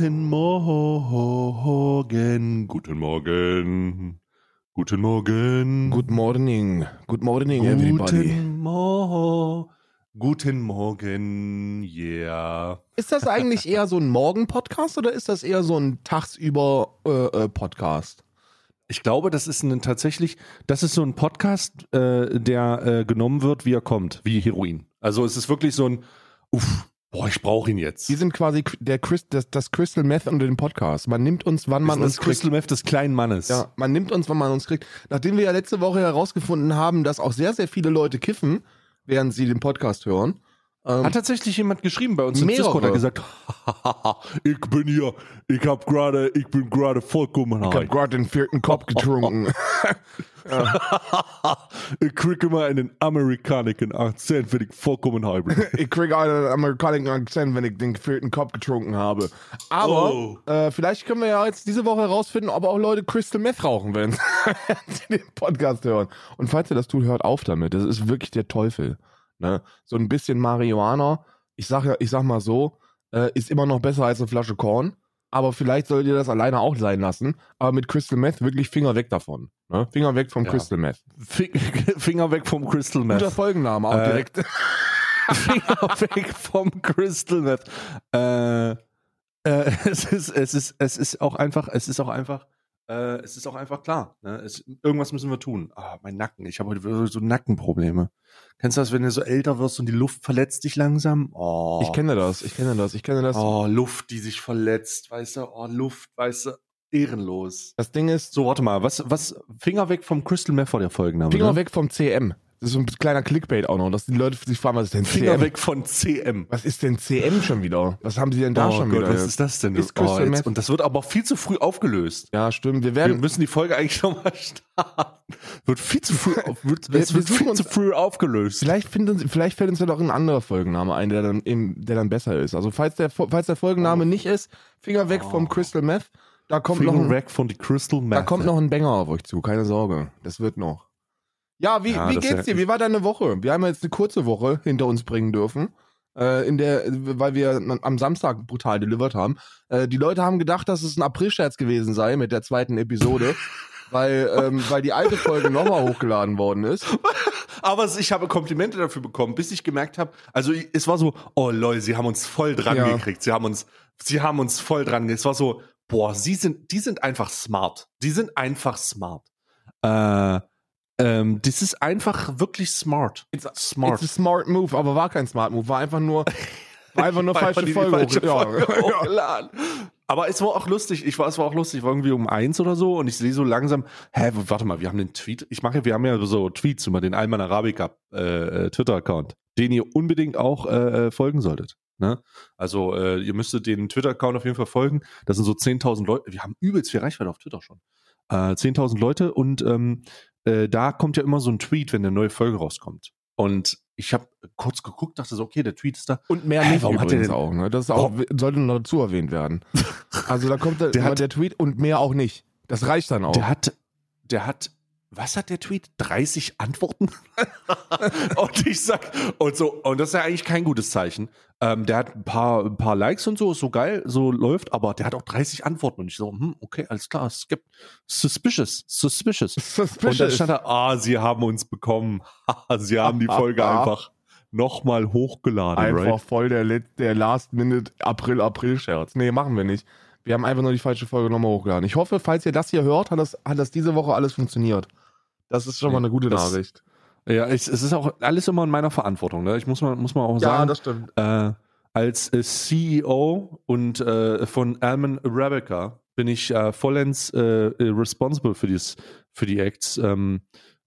Guten Morgen, guten Morgen, guten Morgen. Good morning. Good morning, everybody. Guten Morgen. Guten Morgen, yeah. Ist das eigentlich eher so ein Morgen-Podcast oder ist das eher so ein Tagsüber-Podcast? Ich glaube, das ist ein tatsächlich, das ist so ein Podcast, äh, der äh, genommen wird, wie er kommt, wie Heroin. Also es ist wirklich so ein, uff, boah, ich brauche ihn jetzt. Die sind quasi der Chris, das, das Crystal Meth unter den Podcast. Man nimmt uns, wann man das uns ist Crystal Meth des kleinen Mannes. Ja, man nimmt uns, wann man uns kriegt. Nachdem wir ja letzte Woche herausgefunden haben, dass auch sehr, sehr viele Leute kiffen, während sie den Podcast hören. Ähm, Hat tatsächlich jemand geschrieben bei uns im Mehrere. Discord, hat gesagt, ich bin hier, ich hab gerade, ich bin gerade vollkommen ich high. habe gerade den vierten Kopf getrunken. ich krieg immer einen amerikanischen Akzent, wenn ich vollkommen high bin. ich kriege einen amerikanischen Akzent, wenn ich den vierten Kopf getrunken habe. Aber Oh. äh, vielleicht können wir ja jetzt diese Woche herausfinden, ob auch Leute Crystal Meth rauchen, wenn sie den Podcast hören. Und falls ihr das tut, hört auf damit. Das ist wirklich der Teufel. Ne? So ein bisschen Marihuana, ich sag ja, ich sag mal so, äh, ist immer noch besser als eine Flasche Korn. Aber vielleicht solltet ihr das alleine auch sein lassen. Aber mit Crystal Meth wirklich Finger weg davon. Ne? Finger weg vom Ja. Crystal Meth. Fi- Finger weg vom Crystal Guter Meth. Folgenname auch Äh, direkt. Finger weg vom Crystal Meth. Äh, äh, es ist, es ist, es ist auch einfach, es ist auch einfach, äh, es ist auch einfach klar. Ne? Es, irgendwas müssen wir tun. Ah, mein Nacken. Ich habe heute so Nackenprobleme. Kennst du das, wenn du so älter wirst und die Luft verletzt dich langsam? Oh. Ich kenne das, ich kenne das, ich kenne das. Oh, Luft, die sich verletzt, weißt du? Oh, Luft, weißt du? Ehrenlos. Das Ding ist, So, warte mal, was, was, Finger weg vom Crystal Meth vor der Folgenname. Finger ne? weg vom CM. Das ist so ein kleiner Clickbait auch noch, dass die Leute sich fragen, was ist denn Finger CM? weg von CM. Was ist denn CM schon wieder? Was haben sie denn da oh schon Gott, wieder? was ist das denn? Ist oh, Crystal jetzt, Meth- und das wird aber viel zu früh aufgelöst. ja, stimmt. Wir Wir werden, müssen die Folge eigentlich schon mal starten. Wird viel zu früh, auf, wird, Wir- es wir wird viel uns- zu früh aufgelöst. vielleicht, finden, vielleicht fällt uns ja doch ein anderer Folgenname ein, der dann, eben, der dann besser ist. Also falls der, falls der Folgenname nicht ist, Finger weg vom Crystal Meth. Da kommt, noch Oh. Finger ein, weg von die Crystal Meth. da kommt noch ein Banger auf euch zu, keine Sorge. Das wird noch. Ja, wie, Ja, wie geht's dir? Wie war deine Woche? Wir haben jetzt eine kurze Woche hinter uns bringen dürfen. Äh, in der, weil wir am Samstag brutal delivered haben. Äh, die Leute haben gedacht, dass es ein Aprilscherz gewesen sei mit der zweiten Episode, weil, ähm, weil die alte Folge nochmal hochgeladen worden ist. Aber ich habe Komplimente dafür bekommen, bis ich gemerkt habe, also es war so, oh Leute, sie haben uns voll dran Ja. gekriegt. Sie haben uns, sie haben uns voll dran. Es war so, boah, sie sind, die sind einfach smart. Die sind einfach smart. Äh, ähm, das ist einfach wirklich smart. smart. It's a smart move, aber war kein smart move, war einfach nur, war einfach nur falsche die Folge. falsche Folge ja. hochgeladen. Aber es war auch lustig. Ich war, es war auch lustig. Ich war irgendwie um eins oder so und ich sehe so langsam, hä, warte mal, wir haben den Tweet. Ich mache, wir haben ja so Tweets über den Alman Arabica äh, äh, Twitter-Account, den ihr unbedingt auch äh, äh, folgen solltet. Ne? Also äh, ihr müsstet den Twitter-Account auf jeden Fall folgen. Das sind so 10.000 Leute. Wir haben übelst viel Reichweite auf Twitter schon. Äh, 10.000 Leute und ähm, äh, da kommt ja immer so ein Tweet, wenn eine neue Folge rauskommt. Und ich habe kurz geguckt, dachte so, okay, der Tweet ist da. Und mehr nicht warum hat übrigens denn- auch, ne? Das auch, sollte noch dazu erwähnt werden. Also da kommt der, Der hat- der Tweet und mehr auch nicht. Das reicht dann auch. Der hat, der hat, was hat der Tweet? 30 Antworten? und ich sag, und so, und das ist ja eigentlich kein gutes Zeichen. Ähm, der hat ein paar, ein paar Likes und so, ist so geil, so läuft, aber der hat auch 30 Antworten. Und ich so, hm, okay, alles klar, es gibt suspicious, suspicious. Und dann Suspicious. stand da, ah, sie haben uns bekommen. sie haben die Folge einfach nochmal hochgeladen, Einfach right? voll der, Let- der Last-Minute-April-April-Scherz. Nee, machen wir nicht. Wir haben einfach nur die falsche Folge nochmal hochgeladen. Ich hoffe, falls ihr das hier hört, hat das, hat das diese Woche alles funktioniert. Das ist schon mal eine gute Das- Nachricht. Ja, ich, es ist auch alles immer in meiner Verantwortung, ne? Ich muss mal, muss mal auch sagen. stimmt. äh, als äh, CEO und äh, von Alman Arabica bin ich äh, vollends äh, responsible für, dies, für die Acts. Ähm,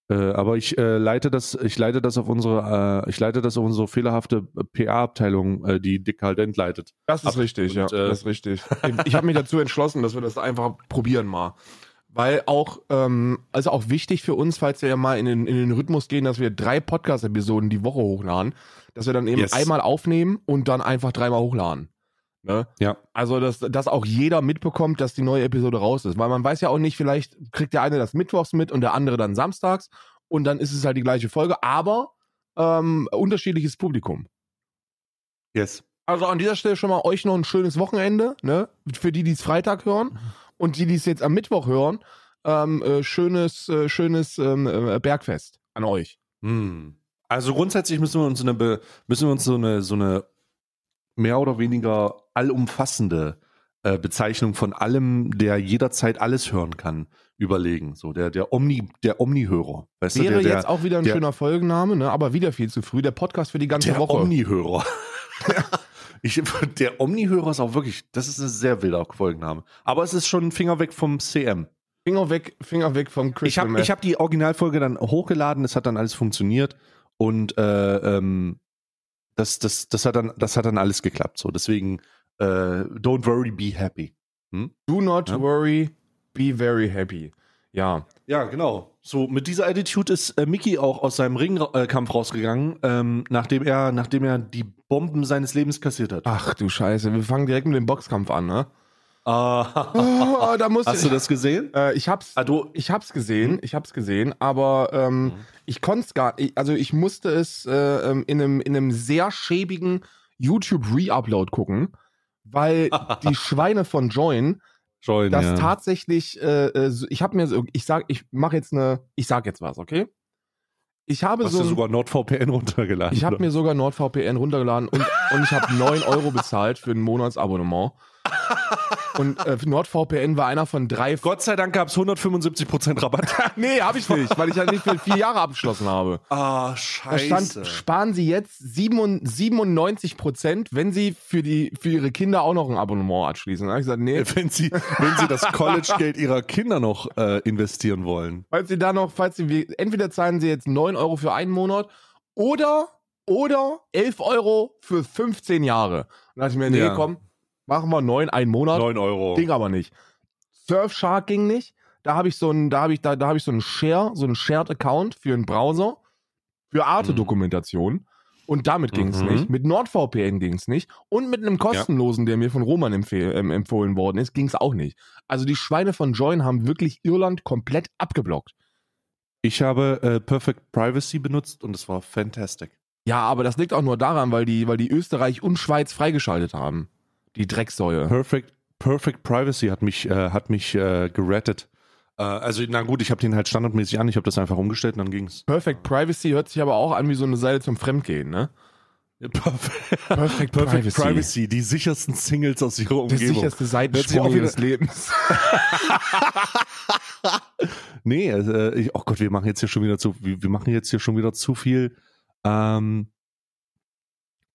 äh, aber ich leite das, ich leite das auf unsere, äh, ich leite das auf unsere fehlerhafte PR-Abteilung, äh, die Dick halt entleitet. Das ist Ab- richtig, ja. und, äh, das ist richtig. Ich, ich habe mich dazu entschlossen, dass wir das einfach probieren mal. Weil auch, ähm, also auch wichtig für uns, falls wir ja mal in den, in den Rhythmus gehen, dass wir drei Podcast-Episoden die Woche hochladen, dass wir dann eben Yes. einmal aufnehmen und dann einfach dreimal hochladen. Ne? Ja. Also, dass, dass auch jeder mitbekommt, dass die neue Episode raus ist. Weil man weiß ja auch nicht, vielleicht kriegt der eine das mittwochs mit und der andere dann samstags und dann ist es halt die gleiche Folge, aber ähm, unterschiedliches Publikum. Yes. Also an dieser Stelle schon mal euch noch ein schönes Wochenende, ne? Für die, die es Freitag hören und die, die es jetzt am Mittwoch hören, ähm, äh, schönes, äh, schönes ähm, äh, Bergfest an euch. Hm. Also grundsätzlich müssen wir uns eine Be müssen wir uns so eine so eine mehr oder weniger allumfassende äh, Bezeichnung von allem, der jederzeit alles hören kann, überlegen. So der der Omni der Omnihörer. Wäre du, der, jetzt auch wieder ein der- schöner Folgenname, ne? aber wieder viel zu früh. Der Podcast für die ganze der Woche. Omnihörer. Ich, der Omnihörer ist auch wirklich, das ist ein sehr wilder Folgenname. Aber es ist schon ein Finger weg vom CM. Finger weg, Finger weg vom Ich Crystal habe ich hab die Originalfolge dann hochgeladen, es hat dann alles funktioniert und äh, ähm, das, das, das, hat dann, das hat dann alles geklappt. So, deswegen, äh, don't worry, be happy. Do not Ja. worry, be very happy. Ja. Ja, genau. So, mit dieser Attitude ist äh, Mickey auch aus seinem Ringkampf rausgegangen, ähm, nachdem er, nachdem er die Bomben seines Lebens kassiert hat. Ach du Scheiße, wir fangen direkt mit dem Boxkampf an, ne? Ah. Oh, da muss Hast du das gesehen? Äh, ich hab's, Ah, du, ich hab's gesehen, ich hab's gesehen, aber ähm, Mhm. ich konnte es gar nicht, also ich musste es äh, ähm, in, einem, in einem sehr schäbigen YouTube-Re-Upload gucken, weil die Schweine von Join Join, das ja. tatsächlich, äh, äh, ich habe mir so, ich sag, ich mache jetzt eine, ich sag jetzt was, okay? Ich habe Hast so, ein- sogar NordVPN runtergeladen? ich habe mir sogar NordVPN runtergeladen und, und ich habe 9 Euro bezahlt für ein Monatsabonnement. Und äh, NordVPN war einer von drei. Gott sei Dank gab es 175% Rabatt. nee, habe ich nicht, weil ich ja nicht für vier Jahre abgeschlossen habe. Ah, Da scheiße. stand, sparen Sie jetzt 97 Prozent, wenn Sie für, die, für Ihre Kinder auch noch ein Abonnement abschließen. Da habe ich gesagt, nee, wenn sie, wenn sie das College-Geld ihrer Kinder noch äh, investieren wollen. falls Sie da noch, falls Sie, entweder zahlen Sie jetzt 9 Euro für einen Monat oder, oder 11 Euro für 15 Jahre. Und da dachte ich mir, nee, Ja. komm, machen wir 9, einen Monat. 9 Euro. Ging aber nicht. Surfshark ging nicht. Da habe ich so einen, da habe ich, da, da habe ich so einen Share, so einen Shared Account für einen Browser, für Arte-Dokumentation. Und damit ging es Mhm. nicht. Mit NordVPN ging es nicht. Und mit einem kostenlosen, der mir von Roman empfehl, ähm, empfohlen worden ist, ging es auch nicht. Also die Schweine von Join haben wirklich Irland komplett abgeblockt. Ich habe äh, Perfect Privacy benutzt und es war fantastic. Ja, aber das liegt auch nur daran, weil die, weil die Österreich und Schweiz freigeschaltet haben. Die Drecksäue. Perfect, Perfect Privacy hat mich, äh, hat mich äh, gerettet. Äh, also, na gut, ich habe den halt standardmäßig an, ich habe das einfach umgestellt und dann ging's. Perfect Privacy hört sich aber auch an wie so eine Seite zum Fremdgehen, ne? Perfect, Perfect Perfect Privacy. Privacy. die sichersten Singles aus ihrer Der Umgebung. sicherste Hört sich Seitensprung ihres Lebens. Nee, äh, ich, oh Gott, wir machen jetzt hier schon wieder zu, wir, wir machen jetzt hier schon wieder zu viel, ähm,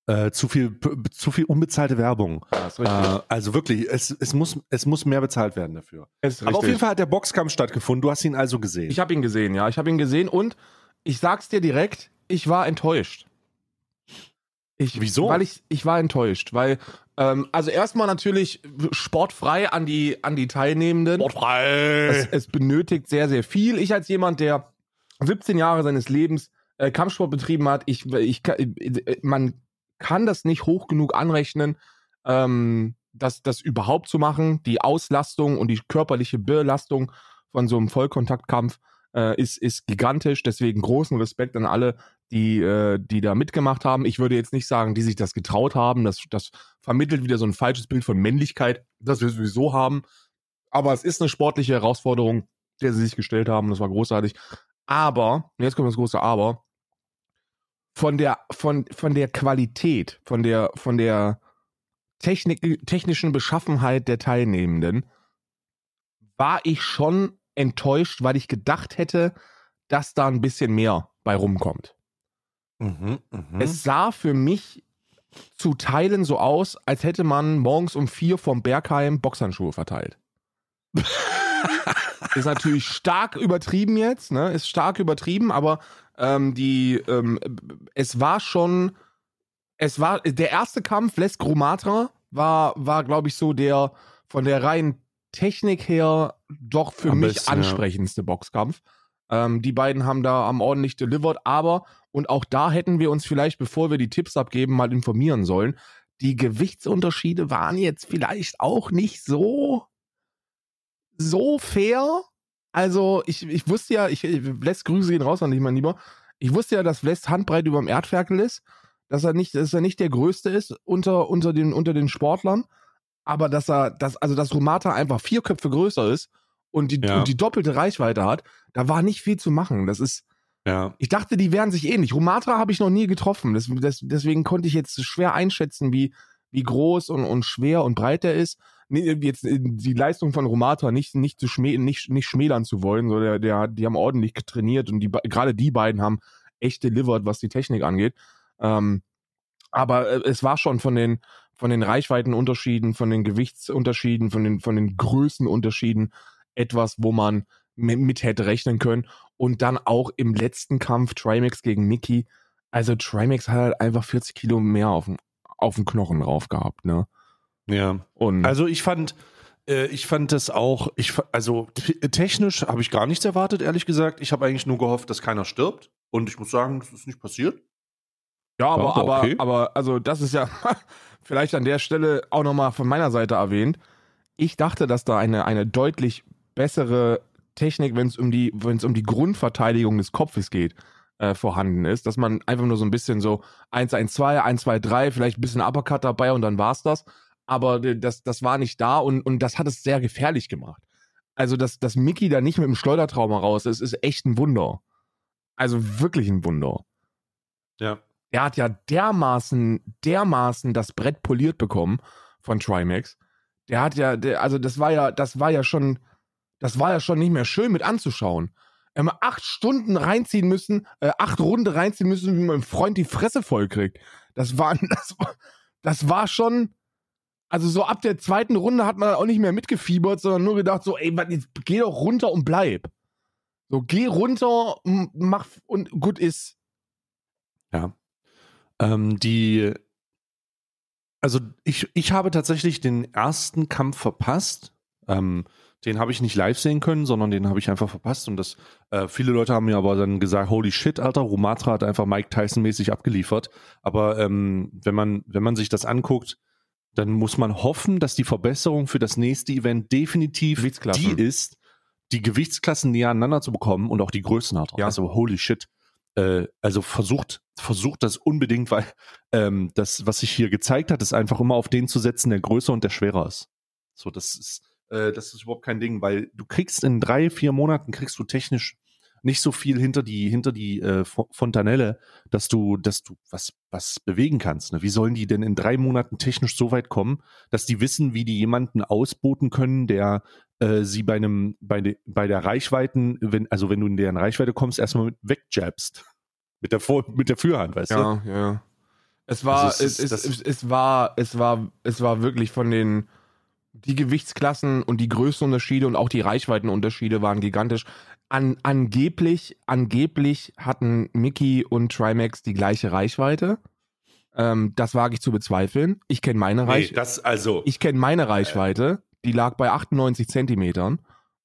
äh, zu viel, zu viel unbezahlte Werbung. Ja, ist Äh, also wirklich, es, es muss, es muss mehr bezahlt werden dafür. Aber auf jeden Fall hat der Boxkampf stattgefunden. Du hast ihn also gesehen. Ich habe ihn gesehen, ja. Ich habe ihn gesehen und ich sag's dir direkt, ich war enttäuscht. Ich, Wieso? Weil ich, ich war enttäuscht, weil, ähm, also erstmal natürlich sportfrei an die, an die Teilnehmenden. Es, Sportfrei. es benötigt sehr, sehr viel. Ich als jemand, der 17 Jahre seines Lebens äh, Kampfsport betrieben hat, ich, ich, man kann das nicht hoch genug anrechnen, ähm, das, das überhaupt zu machen. Die Auslastung und die körperliche Belastung von so einem Vollkontaktkampf äh, ist, ist gigantisch. Deswegen großen Respekt an alle, die, äh, die da mitgemacht haben. Ich würde jetzt nicht sagen, die sich das getraut haben. Das, das vermittelt wieder so ein falsches Bild von Männlichkeit, das wir sowieso haben. Aber es ist eine sportliche Herausforderung, der sie sich gestellt haben. Das war großartig. Aber, jetzt kommt das große Aber, von der, von, von der Qualität, von der, von der Technik, technischen Beschaffenheit der Teilnehmenden war ich schon enttäuscht, weil ich gedacht hätte, dass da ein bisschen mehr bei rumkommt. Mhm, mhm. Es sah für mich zu Teilen so aus, als hätte man morgens um vier vom Bergheim Boxhandschuhe verteilt. ist natürlich stark übertrieben jetzt, ne? Ist stark übertrieben, aber ähm, die, ähm, es war schon, es war, der erste Kampf, Les Grumatra, war, war glaube ich, so der von der reinen Technik her doch für Am mich besten, ja. ansprechendste Boxkampf. Ähm, die beiden haben da am ordentlich delivered, aber, und auch da hätten wir uns vielleicht, bevor wir die Tipps abgeben, mal informieren sollen. Die Gewichtsunterschiede waren jetzt vielleicht auch nicht so, so fair. Also, ich, ich wusste ja, ich, lässt Grüße gehen raus an dich, mein Lieber. Ich wusste ja, dass West Handbreit über dem Erdferkel ist. dass er nicht, dass er nicht der Größte ist unter, unter, den, unter den Sportlern, aber dass er, dass, also dass Rumata einfach vier Köpfe größer ist und die, Ja. und die doppelte Reichweite hat, da war nicht viel zu machen. Das ist, Ja. ich dachte, die wären sich ähnlich. Rumatra habe ich noch nie getroffen. Das, das, deswegen konnte ich jetzt schwer einschätzen, wie, wie groß und, und schwer und breit der ist. Jetzt äh, die Leistung von Rumatra nicht, nicht, zu schmä nicht, nicht schmälern zu wollen. So der, der, die haben ordentlich trainiert und die, gerade die beiden haben echt delivered, was die Technik angeht. Ähm, aber äh, es war schon von den, von den Reichweitenunterschieden, von den Gewichtsunterschieden, von den, von den Größenunterschieden etwas, wo man mit, mit hätte rechnen können. Und dann auch im letzten Kampf Trimax gegen Mickey. Also Trimax hat halt einfach 40 Kilo mehr auf dem, auf dem Knochen drauf gehabt, ne? Ja. Und Also ich fand, äh, ich fand das auch, ich, also technisch habe ich gar nichts erwartet, ehrlich gesagt. Ich habe eigentlich nur gehofft, dass keiner stirbt. Und ich muss sagen, das ist nicht passiert. ja, aber, war aber, okay. aber, also das ist ja vielleicht an der Stelle auch nochmal von meiner Seite erwähnt. Ich dachte, dass da eine, eine deutlich bessere Technik, wenn es um die, wenn es um die Grundverteidigung des Kopfes geht, äh, vorhanden ist, dass man einfach nur so ein bisschen so 1, 1, 2, 1, 2, 3, vielleicht ein bisschen Uppercut dabei und dann war's das. Aber äh, das, das war nicht da und, und das hat es sehr gefährlich gemacht. Also, dass, dass Mickey da nicht mit dem Schleudertrauma raus ist, ist echt ein Wunder. Also wirklich ein Wunder. Ja. Er hat ja dermaßen, dermaßen das Brett poliert bekommen von Trimax. Der hat ja, der, also das war ja, das war ja schon, das war ja schon nicht mehr schön mit anzuschauen. Er hat acht Stunden reinziehen müssen, äh, acht Runde reinziehen müssen, wie mein Freund die Fresse voll kriegt. Das war, das war, das war schon, also so ab der zweiten Runde hat man auch nicht mehr mitgefiebert, sondern nur gedacht so, ey, jetzt geh doch runter und bleib. So, geh runter, mach und gut ist. Ja. Ähm, die, also ich, ich habe tatsächlich den ersten Kampf verpasst. Ähm, den habe ich nicht live sehen können, sondern den habe ich einfach verpasst. Und das, äh, viele Leute haben mir aber dann gesagt, holy shit, Alter, Romatra hat einfach Mike Tyson-mäßig abgeliefert. Aber ähm, wenn man, wenn man sich das anguckt, dann muss man hoffen, dass die Verbesserung für das nächste Event definitiv die ist, die Gewichtsklassen näher aneinander zu bekommen und auch die Größen hat. Ja. Also holy shit. Äh, also versucht, versucht das unbedingt, weil ähm, das, was sich hier gezeigt hat, ist einfach immer auf den zu setzen, der größer und der schwerer ist. So, das ist, äh, das ist überhaupt kein Ding, weil du kriegst in drei, vier Monaten kriegst du technisch nicht so viel hinter die, hinter die äh, Fo- Fontanelle, dass du, dass du was, was bewegen kannst. Ne? Wie sollen die denn in drei Monaten technisch so weit kommen, dass die wissen, wie die jemanden ausboten können, der äh, sie bei einem, bei, de, bei der Reichweiten, wenn, also wenn du in deren Reichweite kommst, erstmal mit wegjabst. Mit der, Vor mit der Fürhand, weißt du? Ja, ja. Es war, Also es es, es, es war, es war, es war wirklich von den, die Gewichtsklassen und die Größenunterschiede und auch die Reichweitenunterschiede waren gigantisch. An, angeblich, angeblich hatten Mickey und Trimax die gleiche Reichweite. Ähm, das wage ich zu bezweifeln. Ich kenne meine Nee, Reichweite. das also. Ich kenne meine Reichweite, die lag bei 98 Zentimetern.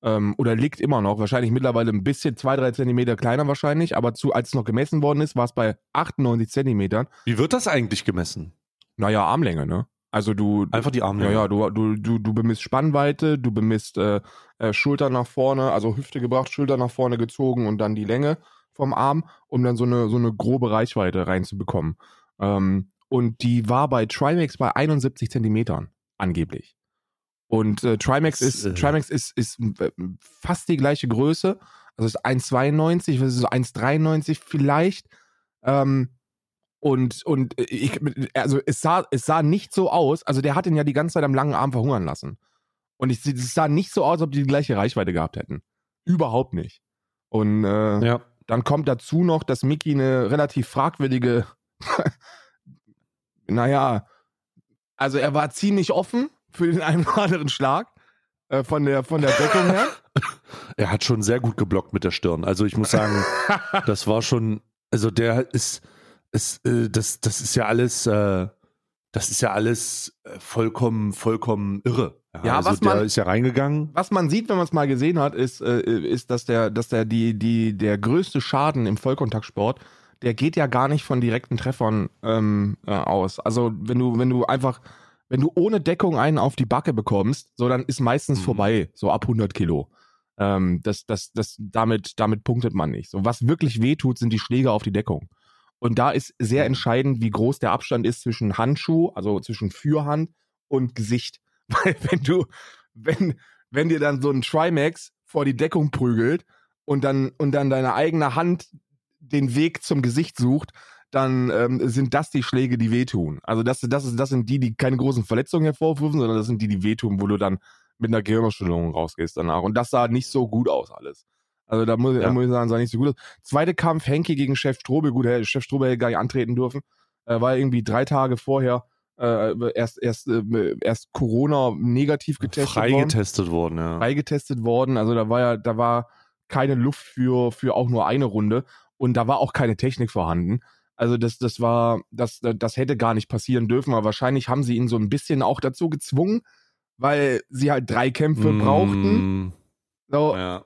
Ähm, oder liegt immer noch, wahrscheinlich mittlerweile ein bisschen, zwei, drei Zentimeter kleiner wahrscheinlich, aber zu, als es noch gemessen worden ist, war es bei 98 Zentimetern. wie wird das eigentlich gemessen? Naja, Armlänge, ne? Also du, Einfach die Arme. ja, ja, du, du, du, du bemisst Spannweite, du bemisst äh, äh, Schulter nach vorne, also Hüfte gebracht, Schulter nach vorne gezogen und dann die Länge vom Arm, um dann so eine, so eine grobe Reichweite reinzubekommen. Ähm, und die war bei Trimax bei 71 Zentimetern, angeblich. Und äh, Trimax Das, ist, äh, Trimax ist, ist äh, fast die gleiche Größe. Also ist 1,92, was ist so 1,93 vielleicht. Ähm, und, und ich, also es sah, es sah nicht so aus, also der hat ihn ja die ganze Zeit am langen Arm verhungern lassen. Und ich, es sah nicht so aus, als ob die die gleiche Reichweite gehabt hätten. Überhaupt nicht. Und äh, Ja. dann kommt dazu noch, dass Mickey eine relativ fragwürdige, naja, also er war ziemlich offen für den einen oder anderen Schlag äh, von, der, von der Deckung her. Er hat schon sehr gut geblockt mit der Stirn. Also ich muss sagen, das war schon, also der ist, ist äh, das, das ist ja alles, äh, das ist ja alles äh, vollkommen, vollkommen irre. Ja, also was der man- ist ja reingegangen. Was man sieht, wenn man es mal gesehen hat, ist, äh, ist dass der, dass der die, die, der größte Schaden im Vollkontaktsport, der geht ja gar nicht von direkten Treffern ähm, äh, aus. Also wenn du, wenn du einfach, wenn du ohne Deckung einen auf die Backe bekommst, so dann ist meistens Mhm. vorbei, so ab 100 Kilo. Ähm, das, das, das, damit, damit punktet man nicht. So was wirklich wehtut, sind die Schläge auf die Deckung. Und da ist sehr entscheidend, wie groß der Abstand ist zwischen Handschuh, also zwischen Fürhand und Gesicht. Weil wenn du, wenn, wenn dir dann so ein Trimax vor die Deckung prügelt und dann, und dann deine eigene Hand den Weg zum Gesicht sucht, dann ähm, sind das die Schläge, die wehtun. Also das, das, ist, das sind die, die keine großen Verletzungen hervorrufen, sondern das sind die, die wehtun, wo du dann mit einer Gehirnerschütterung rausgehst danach. Und das sah nicht so gut aus alles. Also da muss, ja. da muss ich sagen, sah nicht so gut aus. Zweiter Kampf, Henke gegen Chef Strobel. Gut, der Chef Strobel hätte gar nicht antreten dürfen. Äh, war irgendwie drei Tage vorher äh, erst, erst, äh, erst Corona negativ getestet Freigetestet worden. worden, ja. Freigetestet worden. Also da war ja, da war keine Luft für, für auch nur eine Runde. Und da war auch keine Technik vorhanden. Also das, das war, das, das hätte gar nicht passieren dürfen, aber wahrscheinlich haben sie ihn so ein bisschen auch dazu gezwungen, weil sie halt drei Kämpfe mm. brauchten. So, ja.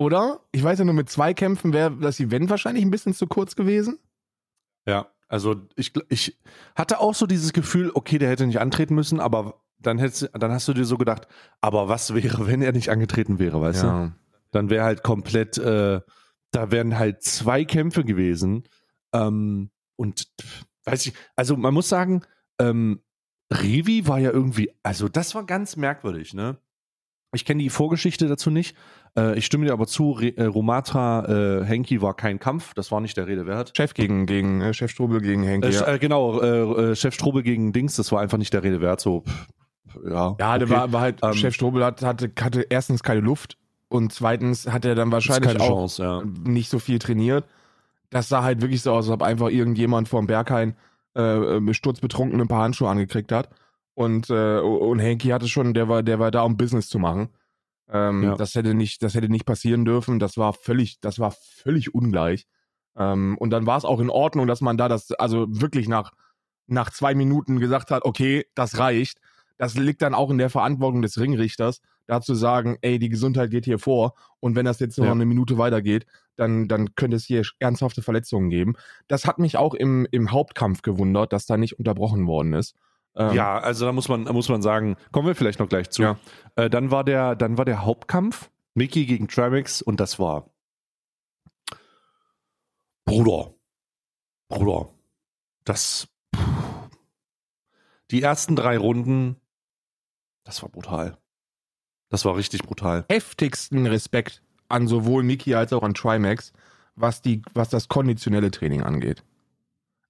Oder? Ich weiß ja nur, mit zwei Kämpfen wäre das Event wahrscheinlich ein bisschen zu kurz gewesen. Ja, also ich, ich hatte auch so dieses Gefühl, okay, der hätte nicht antreten müssen, aber dann, hättest, dann hast du dir so gedacht, aber was wäre, wenn er nicht angetreten wäre, weißt ja. du? Dann wäre halt komplett, äh, da wären halt zwei Kämpfe gewesen ähm, und weiß ich, also man muss sagen, ähm, Revi war ja irgendwie, also das war ganz merkwürdig, ne? Ich kenne die Vorgeschichte dazu nicht. Äh, ich stimme dir aber zu, Re äh, Romatra äh, Henki war kein Kampf, das war nicht der Rede wert. Chef gegen, gegen äh, Chef Strobel gegen Henki. Äh, ja. genau, äh, Chef Strobel gegen Dings, das war einfach nicht der Rede wert. So, pff, ja, ja okay. der war, war halt, ähm, Chef Strobel hat, hatte, hatte erstens keine Luft und zweitens hat er dann wahrscheinlich auch Chance, ja. nicht so viel trainiert das sah halt wirklich so aus, als ob einfach irgendjemand vom Berghain äh, äh sturzbetrunken ein paar Handschuhe angekriegt hat. Und, äh, und Henki hatte schon, der war, der war da, um Business zu machen. Ähm, ja. Das hätte nicht, das hätte nicht passieren dürfen. Das war völlig, das war völlig ungleich. Ähm, und dann war es auch in Ordnung, dass man da das, also wirklich nach, nach zwei Minuten gesagt hat, okay, das reicht. Das liegt dann auch in der Verantwortung des Ringrichters, da zu sagen, ey, die Gesundheit geht hier vor und wenn das jetzt noch ja. eine Minute weitergeht, dann, dann könnte es hier ernsthafte Verletzungen geben. Das hat mich auch im, im Hauptkampf gewundert, dass da nicht unterbrochen worden ist. Ähm, ja, also da muss man, da muss man sagen, kommen wir vielleicht noch gleich zu. Ja. Äh, dann war der, dann war der Hauptkampf Mickey gegen Tramix und das war Bruder, Bruder, das die ersten drei Runden, das war brutal. Das war richtig brutal. Heftigsten Respekt an sowohl Miki als auch an Trimax, was, die, was das konditionelle Training angeht.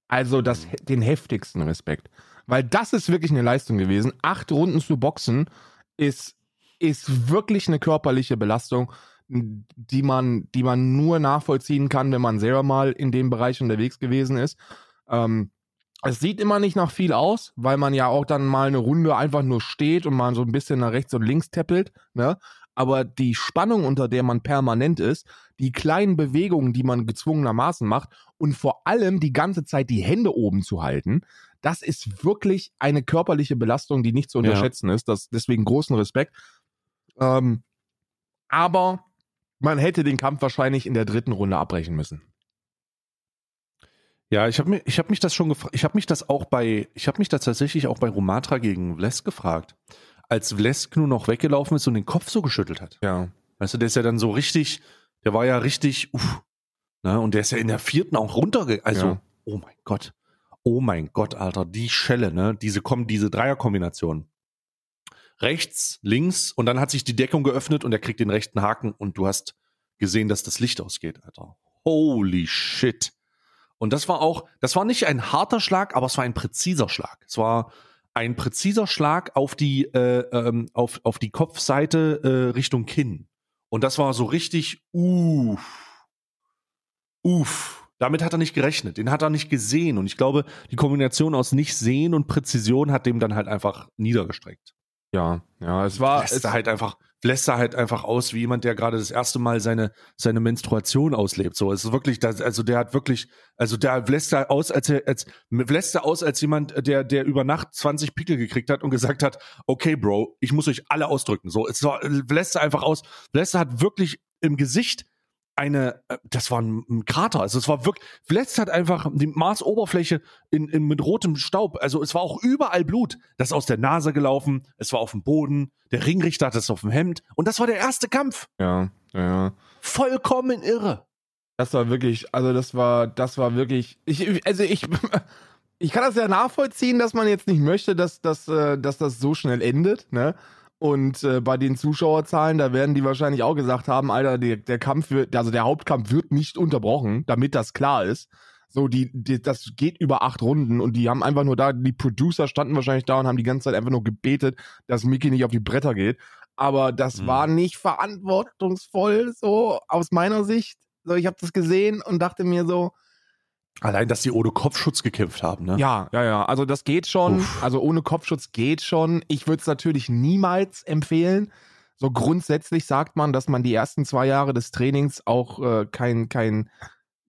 Also das, mhm. den heftigsten Respekt. Weil das ist wirklich eine Leistung gewesen. Acht Runden zu boxen ist, ist wirklich eine körperliche Belastung, die man, die man nur nachvollziehen kann, wenn man selber mal in dem Bereich unterwegs gewesen ist. Ähm, es sieht immer nicht nach viel aus, weil man ja auch dann mal eine Runde einfach nur steht und man so ein bisschen nach rechts und links teppelt, ne? Aber die Spannung, unter der man permanent ist, die kleinen Bewegungen, die man gezwungenermaßen macht und vor allem die ganze Zeit die Hände oben zu halten, das ist wirklich eine körperliche Belastung, die nicht zu unterschätzen ja. ist. Das, deswegen großen Respekt. Ähm, aber man hätte den Kampf wahrscheinlich in der dritten Runde abbrechen müssen. Ja, ich habe mich, ich habe mich das schon gefragt. Ich habe mich das auch bei, ich habe mich das tatsächlich auch bei Romatra gegen Vlesk gefragt, als Vlesk nur noch weggelaufen ist und den Kopf so geschüttelt hat. Ja. Weißt du, der ist ja dann so richtig, der war ja richtig, uff, ne, und der ist ja in der vierten auch runtergegangen. Also, ja. oh mein Gott, oh mein Gott, Alter, die Schelle, ne, diese kommen, diese Dreierkombination. Rechts, links und dann hat sich die Deckung geöffnet und er kriegt den rechten Haken und du hast gesehen, dass das Licht ausgeht, Alter. Holy shit. Und das war auch, das war nicht ein harter Schlag, aber es war ein präziser Schlag. Es war ein präziser Schlag auf die, äh, ähm, auf, auf die Kopfseite äh, Richtung Kinn. Und das war so richtig, uff, uff. Damit hat er nicht gerechnet, den hat er nicht gesehen. Und ich glaube, die Kombination aus nicht sehen und Präzision hat dem dann halt einfach niedergestreckt. Ja, ja, es war. Es halt einfach, lässt er halt einfach aus wie jemand, der gerade das erste Mal seine, seine Menstruation auslebt. So, es ist wirklich, das, also der hat wirklich, also der lässt er aus, als als, lässt er aus als jemand, der, der über Nacht 20 Pickel gekriegt hat und gesagt hat, okay, Bro, ich muss euch alle ausdrücken. So, es lässt er einfach aus, lässt er hat wirklich im Gesicht eine, äh, das war ein, Krater. Also es war wirklich, Vletz hat einfach die Marsoberfläche in, in, mit rotem Staub. Also es war auch überall Blut. Das ist aus der Nase gelaufen, es war auf dem Boden, der Ringrichter hat es auf dem Hemd. Und das war der erste Kampf. Ja, ja. Vollkommen irre. Das war wirklich, also das war, das war wirklich, ich, also ich, ich kann das ja nachvollziehen, dass man jetzt nicht möchte, dass, dass, äh, dass das so schnell endet, ne? Und äh, bei den Zuschauerzahlen, da werden die wahrscheinlich auch gesagt haben, Alter, der, der Kampf wird, also der Hauptkampf wird nicht unterbrochen, damit das klar ist. So, die, die, das geht über acht Runden und die haben einfach nur da, die Producer standen wahrscheinlich da und haben die ganze Zeit einfach nur gebetet, dass Mickey nicht auf die Bretter geht. Aber das Mhm. war nicht verantwortungsvoll, so aus meiner Sicht. So, ich habe das gesehen und dachte mir so, Allein, dass die ohne Kopfschutz gekämpft haben, ne? ja, ja, ja. Also das geht schon. Uff. Also ohne Kopfschutz geht schon. Ich würde es natürlich niemals empfehlen. So grundsätzlich sagt man, dass man die ersten zwei Jahre des Trainings auch äh, kein, kein,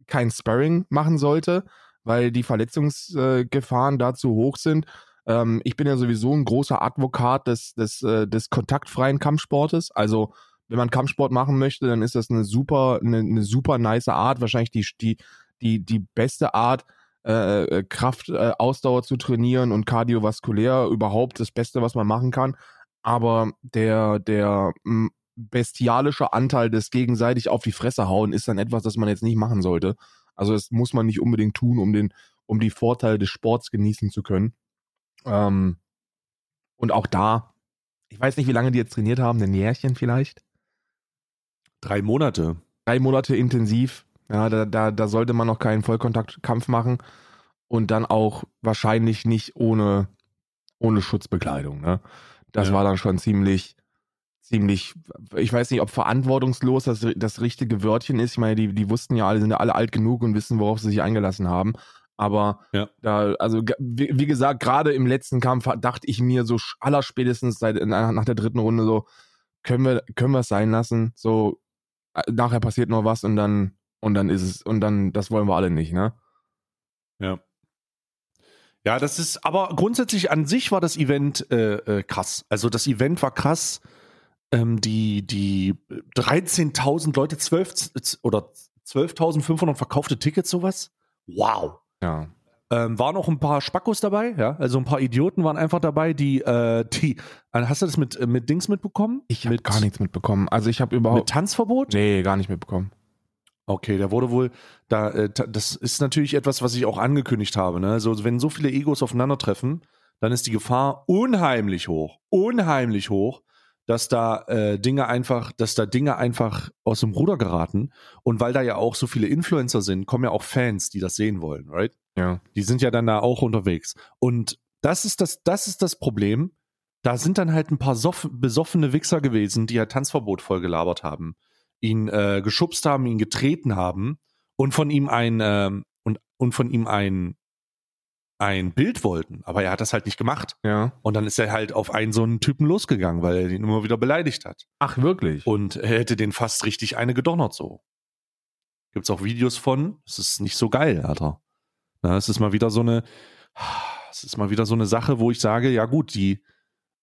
kein Sparring machen sollte, weil die Verletzungsgefahren da zu hoch sind. Ähm, ich bin ja sowieso ein großer Advokat des, des, äh, des kontaktfreien Kampfsportes. Also wenn man Kampfsport machen möchte, dann ist das eine super, eine, eine super nice Art. Wahrscheinlich die, die, die, die beste Art, äh, äh, Kraft, äh, Ausdauer zu trainieren und kardiovaskulär überhaupt das Beste, was man machen kann. Aber der, der m, bestialische Anteil des gegenseitig auf die Fresse hauen ist dann etwas, das man jetzt nicht machen sollte. Also das muss man nicht unbedingt tun, um den, um die Vorteile des Sports genießen zu können. Ähm, und auch da, ich weiß nicht, wie lange die jetzt trainiert haben, ein Jährchen vielleicht. Drei Monate. Drei Monate intensiv. Ja, da, da, da sollte man noch keinen Vollkontaktkampf machen. Und dann auch wahrscheinlich nicht ohne, ohne Schutzbekleidung. Ne? Das Ja. war dann schon ziemlich, ziemlich, ich weiß nicht, ob verantwortungslos das, das richtige Wörtchen ist. Ich meine, die, die wussten ja alle, sind ja alle alt genug und wissen, worauf sie sich eingelassen haben. Aber Ja. da, also wie, wie gesagt, gerade im letzten Kampf dachte ich mir so allerspätestens seit nach nach der dritten Runde so, können wir, können wir es sein lassen. So, äh, nachher passiert noch was und dann, und dann ist es, und dann, das wollen wir alle nicht, ne? Ja. Ja, das ist, aber grundsätzlich an sich war das Event äh, äh, krass. Also das Event war krass. Ähm, die die 13.000 Leute, 12 z- oder 12.500 verkaufte Tickets, sowas. Wow. Ja. Ähm, waren auch ein paar Spackos dabei, ja. Also ein paar Idioten waren einfach dabei, die, äh, die, äh, hast du das mit, äh, mit Dings mitbekommen? Ich habe mit, gar nichts mitbekommen. Also ich habe Mit überhaupt, Tanzverbot? nee, gar nicht mitbekommen. Okay, der wurde wohl, da, äh, das ist natürlich etwas, was ich auch angekündigt habe. Ne? Also, wenn so viele Egos aufeinandertreffen, dann ist die Gefahr unheimlich hoch, unheimlich hoch, dass da äh, Dinge einfach, dass da Dinge einfach aus dem Ruder geraten. Und weil da ja auch so viele Influencer sind, kommen ja auch Fans, die das sehen wollen, right? Ja. Die sind ja dann da auch unterwegs. Und das ist das, das ist das Problem. Da sind dann halt ein paar soff besoffene Wichser gewesen, die ja Tanzverbot voll gelabert haben, ihn äh, geschubst haben, ihn getreten haben und von ihm ein ähm, und, und von ihm ein ein Bild wollten, aber er hat das halt nicht gemacht. Ja. Und dann ist er halt auf einen so einen Typen losgegangen, weil er ihn immer wieder beleidigt hat. Ach, wirklich? Und er hätte den fast richtig eine gedonnert so. Gibt's auch Videos von. Es ist nicht so geil, Alter. Na, es ist mal wieder so eine, es ist mal wieder so eine Sache, wo ich sage, ja gut, die,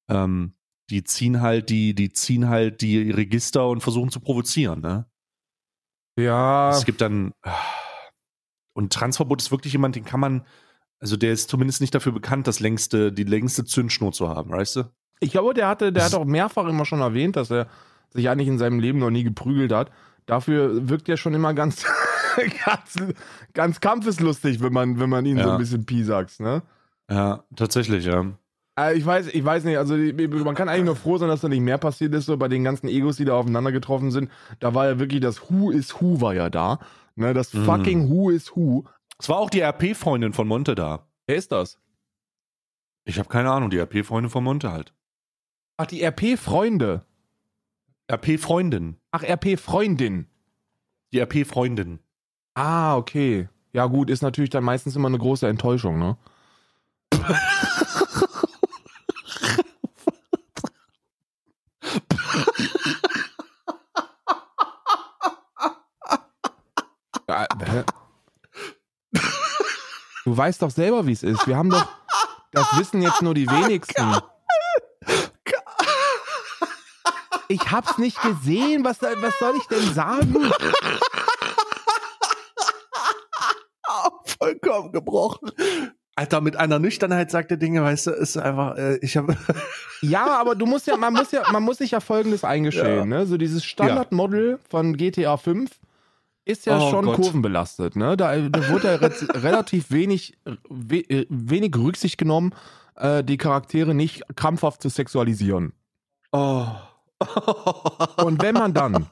ähm, die ziehen halt die, die ziehen halt die Register und versuchen zu provozieren, ne? ja. Es gibt dann, und Transverbot ist wirklich jemand, den kann man, also der ist zumindest nicht dafür bekannt, das längste, die längste Zündschnur zu haben, weißt du? Ich glaube, der hatte, der hat auch mehrfach immer schon erwähnt, dass er sich eigentlich in seinem Leben noch nie geprügelt hat. Dafür wirkt er schon immer ganz, ganz, ganz kampfeslustig, wenn man, wenn man ihn so Ja. ein bisschen piesackt, ne? Ja, tatsächlich, ja. Äh, Ich weiß, ich weiß nicht, also man kann eigentlich nur froh sein, dass da nicht mehr passiert ist, so bei den ganzen Egos, die da aufeinander getroffen sind. Da war ja wirklich das Who is Who war ja da. Ne, das Mhm. fucking Who is Who. Es war auch die RP-Freundin von Monte da. Wer ist das? Ich habe keine Ahnung, die RP-Freundin von Monte halt. Ach, die RP-Freunde. RP-Freundin. Ach, RP-Freundin. Die RP-Freundin. Ah, okay. Ja, gut, ist natürlich dann meistens immer eine große Enttäuschung, ne? Du weißt doch selber, wie es ist. Wir haben doch. Das wissen jetzt nur die wenigsten. Ich hab's nicht gesehen. Was, soll- was soll ich denn sagen? Vollkommen gebrochen. Alter, mit einer Nüchternheit sagt der Dinge, weißt du, ist einfach, äh, ich habe. Ja, aber du musst ja, man muss ja, man muss sich ja folgendes eingestehen, ne? So dieses Standardmodel von GTA 5 ist ja Oh schon Gott. kurvenbelastet. Ne? Da, da wurde ja re relativ wenig, we wenig Rücksicht genommen, äh, die Charaktere nicht krampfhaft zu sexualisieren. Oh. Und wenn man dann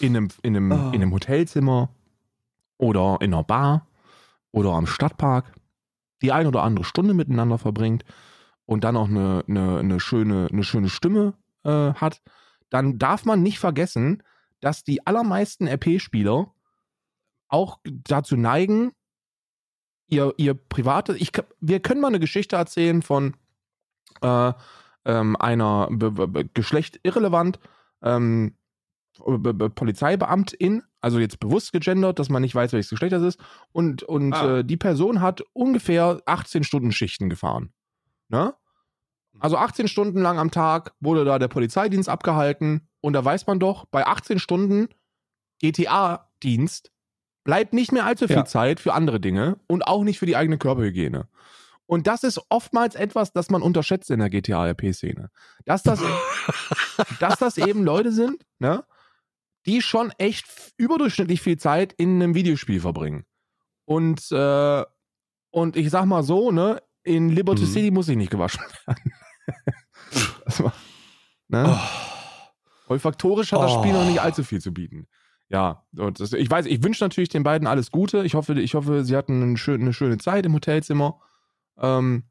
in einem, in einem, Oh. in einem Hotelzimmer oder in einer Bar oder am Stadtpark die ein oder andere Stunde miteinander verbringt und dann auch eine, eine, eine, schöne, eine schöne Stimme äh, hat, dann darf man nicht vergessen, dass die allermeisten RP-Spieler auch dazu neigen, ihr, ihr privates. Ich, wir können mal eine Geschichte erzählen von äh, ähm, einer be, be, Geschlecht irrelevant ähm, be, be, Polizeibeamtin, also jetzt bewusst gegendert, dass man nicht weiß, welches Geschlecht das ist, und, und Ah. äh, die Person hat ungefähr 18 Stunden Schichten gefahren. Ne? Also 18 Stunden lang am Tag wurde da der Polizeidienst abgehalten und da weiß man doch, bei 18 Stunden GTA-Dienst bleibt nicht mehr allzu viel Ja. Zeit für andere Dinge und auch nicht für die eigene Körperhygiene. Und das ist oftmals etwas, das man unterschätzt in der GTA-RP-Szene. Dass das, dass das eben Leute sind, ne, die schon echt überdurchschnittlich viel Zeit in einem Videospiel verbringen. Und, äh, und ich sag mal so, ne, in Liberty Mhm. City muss ich nicht gewaschen werden. das war, ne? Oh. Olfaktorisch hat das Oh. Spiel noch nicht allzu viel zu bieten. Ja, und das, ich weiß, ich wünsche natürlich den beiden alles Gute. Ich hoffe, ich hoffe, sie hatten eine schöne, eine schöne Zeit im Hotelzimmer. Ähm,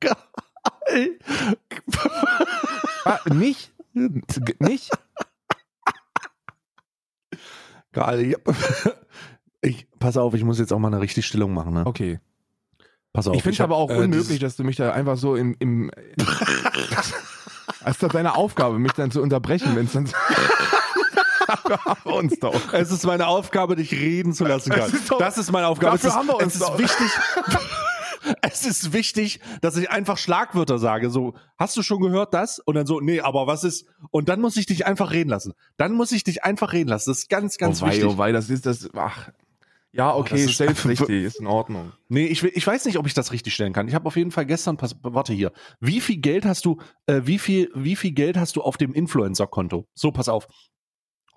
Geil. ah, nicht? Nicht? Geil. Ich, pass auf, ich muss jetzt auch mal eine richtige Stellung machen. Ne? Okay. Pass auf. Ich finde es aber auch äh, unmöglich, dass du mich da einfach so im. im das ist doch deine Aufgabe, mich dann zu unterbrechen, wenn es dann. Dafür haben wir uns doch. Es ist meine Aufgabe, dich reden zu lassen. Karl. Es ist doch- das ist meine Aufgabe. Dafür es ist, haben wir uns es ist doch. wichtig. es ist wichtig, dass ich einfach Schlagwörter sage. So, hast du schon gehört das? Und dann so, nee, aber was ist? Und dann muss ich dich einfach reden lassen. Dann muss ich dich einfach reden lassen. Das ist ganz, ganz oh wei, wichtig. oh wei, das ist das. Ach. Ja, okay, das ist stell's richtig, ist in Ordnung. Nee, ich, ich weiß nicht, ob ich das richtig stellen kann. Ich habe auf jeden Fall gestern, pass, warte hier, wie viel Geld hast du, äh, wie viel, wie viel Geld hast du auf dem Influencer-Konto? So, pass auf.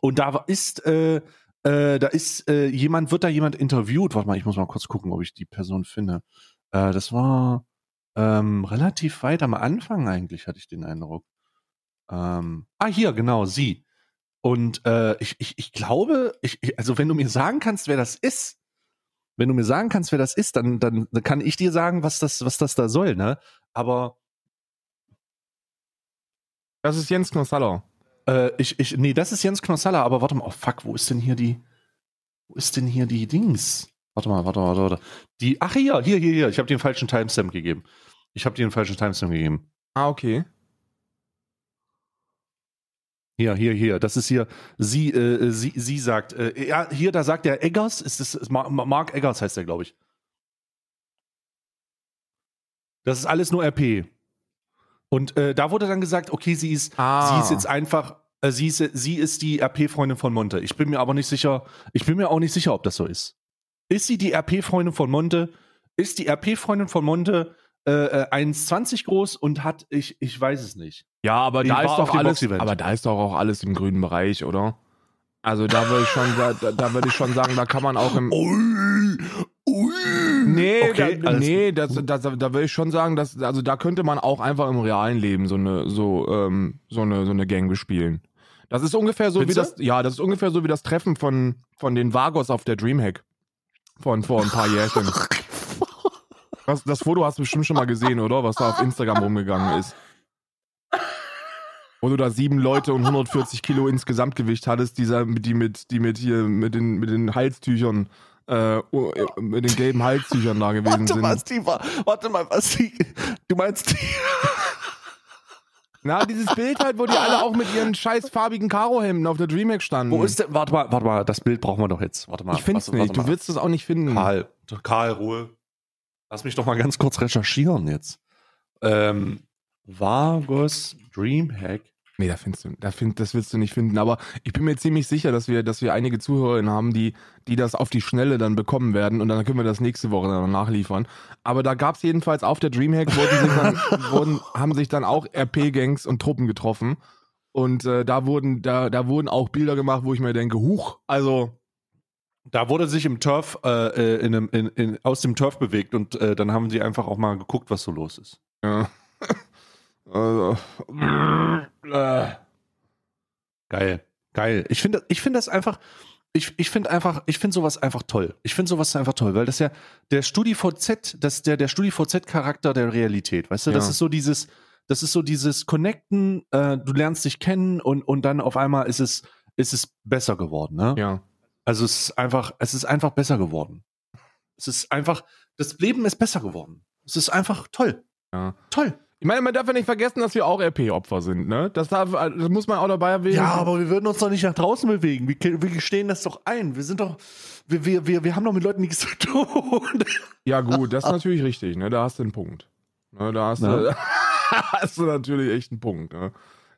Und da ist, äh, äh, da ist äh, jemand, wird da jemand interviewt? Warte mal, ich muss mal kurz gucken, ob ich die Person finde. Äh, das war ähm, relativ weit am Anfang eigentlich, hatte ich den Eindruck. Ähm, ah, hier, genau, sie. Und äh, ich, ich, ich glaube, ich, ich, also wenn du mir sagen kannst, wer das ist, wenn du mir sagen kannst, wer das ist, dann, dann, kann ich dir sagen, was das, was das da soll, ne? Aber Das ist Jens Knossaller. Äh, ich, ich, nee, das ist Jens Knossalla, aber warte mal, oh fuck, wo ist denn hier die, wo ist denn hier die Dings? Warte mal, warte, warte, warte. Die, ach hier, hier, hier, hier, ich habe den falschen Timestamp gegeben. Ich habe dir den falschen Timestamp gegeben. Ah, okay. Hier, hier, hier. Das ist hier, sie, äh, sie, sie sagt, äh, ja, hier, da sagt der Eggers, ist das, ist Ma- Ma- Mark Eggers heißt der, glaube ich. Das ist alles nur RP. Und äh, da wurde dann gesagt, okay, sie ist, Ah. sie ist jetzt einfach, äh, sie ist, sie ist die RP-Freundin von Monte. Ich bin mir aber nicht sicher, ich bin mir auch nicht sicher, ob das so ist. Ist sie die RP-Freundin von Monte? Ist die RP-Freundin von Monte äh, äh, 1,20 groß und hat, ich, ich weiß es nicht. Ja, aber Die da ist doch alles, aber da ist doch auch alles im grünen Bereich, oder? Also da würde ich schon, da, da, würde ich schon sagen, da kann man auch im, ui. Nee, Okay, da, nee, das, das, da will ich schon sagen, dass, also da könnte man auch einfach im realen Leben so eine, so, ähm, so eine, so eine Gang bespielen. Das ist ungefähr so Findest wie das, ja, das ist ungefähr so wie das Treffen von, von den Vagos auf der Dreamhack. Von vor ein paar Jährchen. Das, das Foto hast du bestimmt schon mal gesehen, oder? Was da auf Instagram rumgegangen ist. Wo du da sieben Leute und 140 Kilo insgesamtgewicht hattest, dieser, die mit, die mit hier, mit den, mit den Halstüchern, äh, oh, äh, mit den gelben Halstüchern da gewesen Warte sind. mal, die war, warte mal, was die, du meinst die, Na, dieses Bild halt, wo die alle auch mit ihren scheiß farbigen Karohemden auf der Dreamhack standen. wo ist denn, warte mal, warte mal, das Bild brauchen wir doch jetzt, warte mal. Ich find's warte, nicht. warte Du willst es auch nicht finden. Karl, Karl, Ruhe. Lass mich doch mal ganz kurz recherchieren jetzt. Ähm, Vargos Dreamhack. Nee, da findest du, da find, das willst du nicht finden. Aber ich bin mir ziemlich sicher, dass wir, dass wir einige Zuhörerinnen haben, die, die das auf die Schnelle dann bekommen werden und dann können wir das nächste Woche dann nachliefern. Aber da gab es jedenfalls auf der Dreamhack, wurden sich dann, wurden, haben sich dann auch RP-Gangs und Truppen getroffen. Und äh, da wurden, da, da wurden auch Bilder gemacht, wo ich mir denke, huch, also Da wurde sich im Turf, äh, äh, in einem, in, in, aus dem Turf bewegt und äh, dann haben sie einfach auch mal geguckt, was so los ist. Ja. also, äh, Geil, geil. Ich finde, ich finde das einfach, ich, ich finde einfach, ich finde sowas einfach toll. Ich finde sowas einfach toll, weil das ja der StudiVZ, das der der StudiVZ-Charakter der Realität, weißt du, das Ja. ist so dieses, das ist so dieses Connecten. Äh, du lernst dich kennen und und dann auf einmal ist es ist es besser geworden, ne? ja. Also es ist einfach, es ist einfach besser geworden. Es ist einfach, das Leben ist besser geworden. Es ist einfach toll, Ja. toll. Ich meine, man darf ja nicht vergessen, dass wir auch RP-Opfer sind, ne? Das, darf, das muss man auch dabei erwähnen. Ja, aber wir würden uns doch nicht nach draußen bewegen. Wir, wir gestehen das doch ein. Wir sind doch, wir, wir, wir, wir haben doch mit Leuten nichts zu tun. Ja, gut, das ist natürlich richtig, ne? Da hast du einen Punkt. Ne, da hast, du, hast du natürlich echt einen Punkt, ne?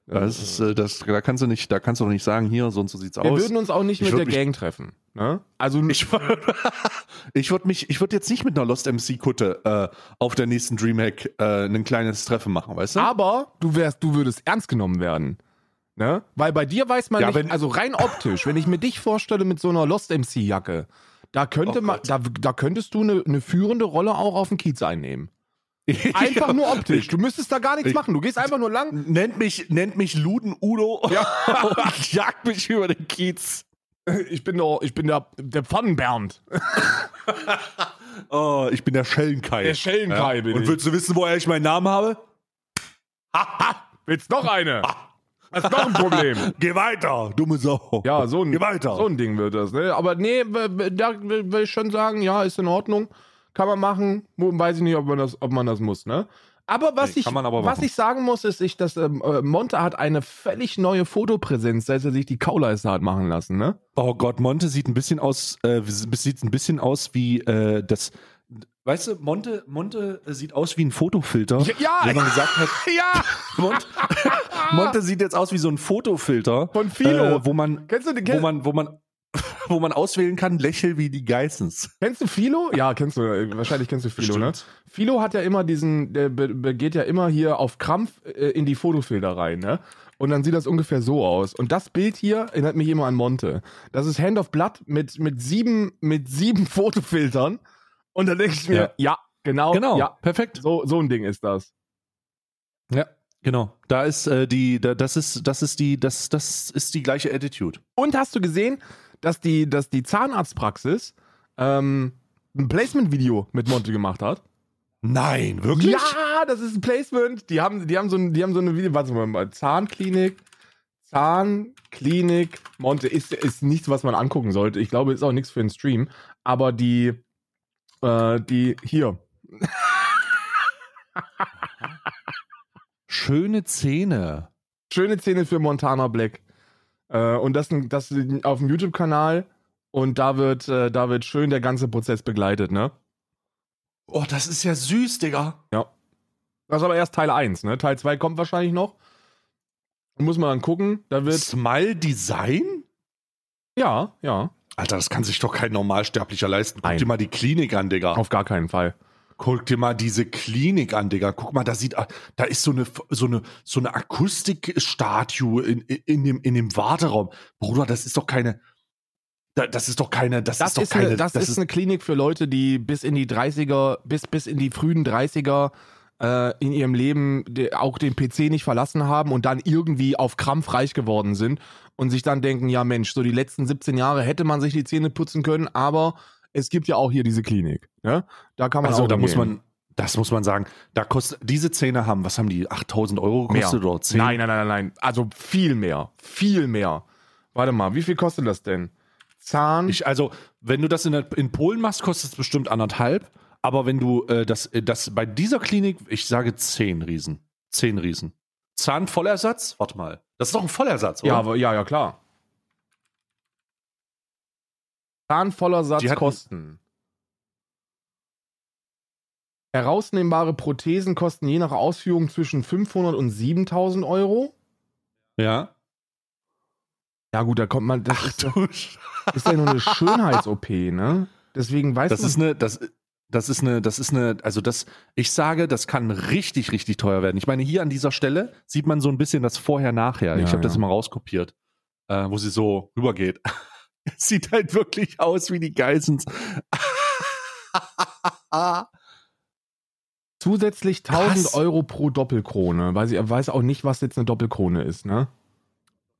Das ist, äh, das, da kannst du nicht, da kannst du doch nicht sagen, hier, so und so sieht's Wir aus. würden uns auch nicht Ich mit der mich- Gang treffen, ne? Also, ich ich würde mich, ich würde jetzt nicht mit einer Lost MC Kutte äh, auf der nächsten Dreamhack äh, ein kleines Treffen machen, weißt du? aber du wärst, du würdest ernst genommen werden. Ne? Weil bei dir weiß man Ja, nicht, also rein optisch, wenn ich mir dich vorstelle mit so einer Lost MC Jacke, da könnte Oh man, da, da könntest du eine, eine führende Rolle auch auf dem Kiez einnehmen. Einfach nur optisch. Du müsstest da gar nichts Ich- machen. Du gehst einfach nur lang. Nennt mich, nennt mich Luden Udo und jagt mich über den Kiez. Ich bin der, ich bin der, der Pfannenbernd. Oh, ich bin der Schellenkai. Der Schellenkai bin Und ich. willst du wissen, woher ich meinen Namen habe? Willst noch eine? Hast noch ein Problem. Geh weiter, dumme Sau. Ja, so ein, Geh weiter. so ein Ding wird das. Ne? Aber nee, da will ich schon sagen, ja, ist in Ordnung. Kann man machen. Weiß ich nicht, ob man das, ob man das muss. Ne? Aber was, Nee, ich, aber was ich sagen muss, ist, ich, dass ähm, äh, Monte hat eine völlig neue Fotopräsenz, seit er sich die Kauleiste hat machen lassen. Ne? Oh Gott, Monte sieht ein bisschen aus, äh, sieht ein bisschen aus wie äh, das. Weißt du, Monte, Monte sieht aus wie ein Fotofilter. Ja, Wenn man gesagt hat, ja! Monte, Monte sieht jetzt aus wie so ein Fotofilter. Von Philo. Äh, wo man, Kennst du den? wo man, wo man, wo man auswählen kann, lächel wie die Geissens. kennst du Philo? Ja, kennst du. äh, Wahrscheinlich kennst du Philo, ne? Bestimmt. Philo hat ja immer diesen, der geht ja immer hier auf Krampf äh, in die Fotofilter rein, ne? Und dann sieht das ungefähr so aus. Und das Bild hier erinnert mich immer an Monte. Das ist Hand of Blood mit, mit sieben, mit sieben Fotofiltern. Und da denke ich mir, ja, Ja. genau, Genau, ja, perfekt. so, so ein Ding ist das. Ja, genau. Da ist äh, die, da, das ist, das ist die, das, das ist die gleiche Attitude. Und hast du gesehen, dass die, dass die Zahnarztpraxis ähm, ein Placement-Video mit Monte gemacht hat? Nein, wirklich? Ja, das ist ein Placement. Die haben, die haben so ein, die haben so eine Video, warte mal, Zahnklinik, Zahnklinik, Monte ist, ist nichts, was man angucken sollte. Ich glaube, ist auch nichts für den Stream. Aber die, äh, die, hier. Schöne Zähne. Schöne Szene für Montana Black. Äh, und das, das auf dem YouTube-Kanal. Und da wird, äh, da wird schön der ganze Prozess begleitet, ne? Oh, das ist ja süß, Digga. Ja. Das ist aber erst Teil 1, ne? Teil 2 kommt wahrscheinlich noch. Muss man dann gucken. Da wird. Smile Design? Ja, ja. Alter, das kann sich doch kein Normalsterblicher leisten. Guck Nein. dir mal die Klinik an, Digga. Auf gar keinen Fall. Guck dir mal diese Klinik an, Digga. Guck mal, da sieht, da ist so eine, so eine, so eine Akustikstatue in, in dem, in dem Warteraum. Bruder, das ist doch keine, da- das ist doch keine, das, Das, ist doch ist, keine, eine, das, ist eine Klinik für Leute, die bis in die 30er, bis, bis in die frühen 30er äh, in ihrem Leben de, auch den PC nicht verlassen haben und dann irgendwie auf Krampf reich geworden sind und sich dann denken, ja Mensch, so die letzten 17 Jahre hätte man sich die Zähne putzen können, aber es gibt ja auch hier diese Klinik. Ne? Da kann man also auch da muss man, das muss man sagen, da kostet, diese Zähne haben, was haben die, 8000 Euro Mehr. gekostet oder 10? Nein, nein, nein, nein, nein. Also viel mehr. Viel mehr. Warte mal, wie viel kostet das denn? Zahn. Ich, also, wenn du das in, der, in Polen machst, kostet es bestimmt anderthalb. Aber wenn du äh, das, äh, das bei dieser Klinik, ich sage zehn Riesen. Zehn Riesen. Zahnvollersatz? Warte mal. Das ist doch ein Vollersatz, oder? Ja, aber, ja, ja, klar. Zahnvoller Satz hatten- kosten. Herausnehmbare Prothesen kosten je nach Ausführung zwischen 500 und 7000 Euro. ja. Ja, gut, da kommt man. Das ist, doch- du ist ja nur eine Schönheits-OP, ne? Deswegen weiß Das man. ist eine, das, Das ist eine, das ist eine, also das, ich sage, das kann richtig, richtig teuer werden. Ich meine, hier an dieser Stelle sieht man so ein bisschen das Vorher-Nachher. Ja, ich habe das ja. mal rauskopiert, äh, wo sie so rübergeht. Sieht halt wirklich aus wie die Geissens. Zusätzlich 1000 Krass. Euro pro Doppelkrone. Weiß ich weiß auch nicht, was jetzt eine Doppelkrone ist, ne?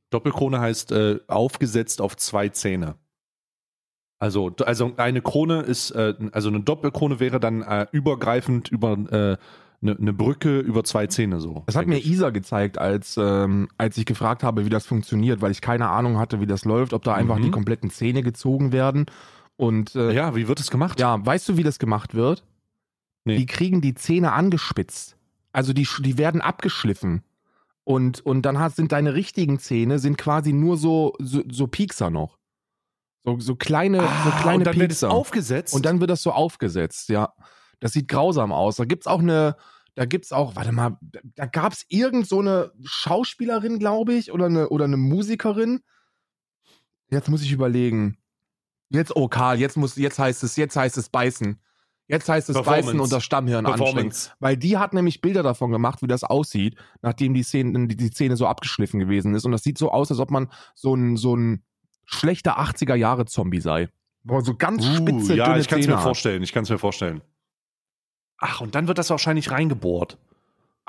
Doppelkrone heißt äh, aufgesetzt auf zwei Zähne. Also, also eine Krone ist, äh, also eine Doppelkrone wäre dann äh, übergreifend über äh, eine, eine Brücke über zwei Zähne so. Das hat mir ich. Isa gezeigt, als, ähm, als ich gefragt habe, wie das funktioniert, weil ich keine Ahnung hatte, wie das läuft, ob da einfach Mhm. die kompletten Zähne gezogen werden. Und äh, ja. Ja, wie wird es gemacht? weißt du, wie das gemacht wird? Nee. Die kriegen die Zähne angespitzt. Also die, die werden abgeschliffen. Und, und dann hast, sind deine richtigen Zähne sind quasi nur so, so, so Piekser noch. So, so kleine, so Ah, kleine und dann wird es Piekser. aufgesetzt. Und dann wird das so aufgesetzt, ja. Das sieht grausam aus. Da gibt's auch eine, da gibt's auch, warte mal, da- gab's irgend so eine Schauspielerin, glaube ich, oder eine, oder eine Musikerin. Jetzt muss ich überlegen. Jetzt, oh Karl, jetzt muss, jetzt heißt es, jetzt heißt es beißen. Jetzt heißt es beißen und das Stammhirn anstrengen. Weil die hat nämlich Bilder davon gemacht, wie das aussieht, nachdem die Szene, die, die Szene so abgeschliffen gewesen ist. Und das sieht so aus, als ob man so ein, so ein schlechter 80er-Jahre-Zombie sei. Boah, so ganz spitze, uh, ja, dünne ich kann es mir vorstellen. Ich kann es mir vorstellen. Ach, und dann wird das wahrscheinlich reingebohrt.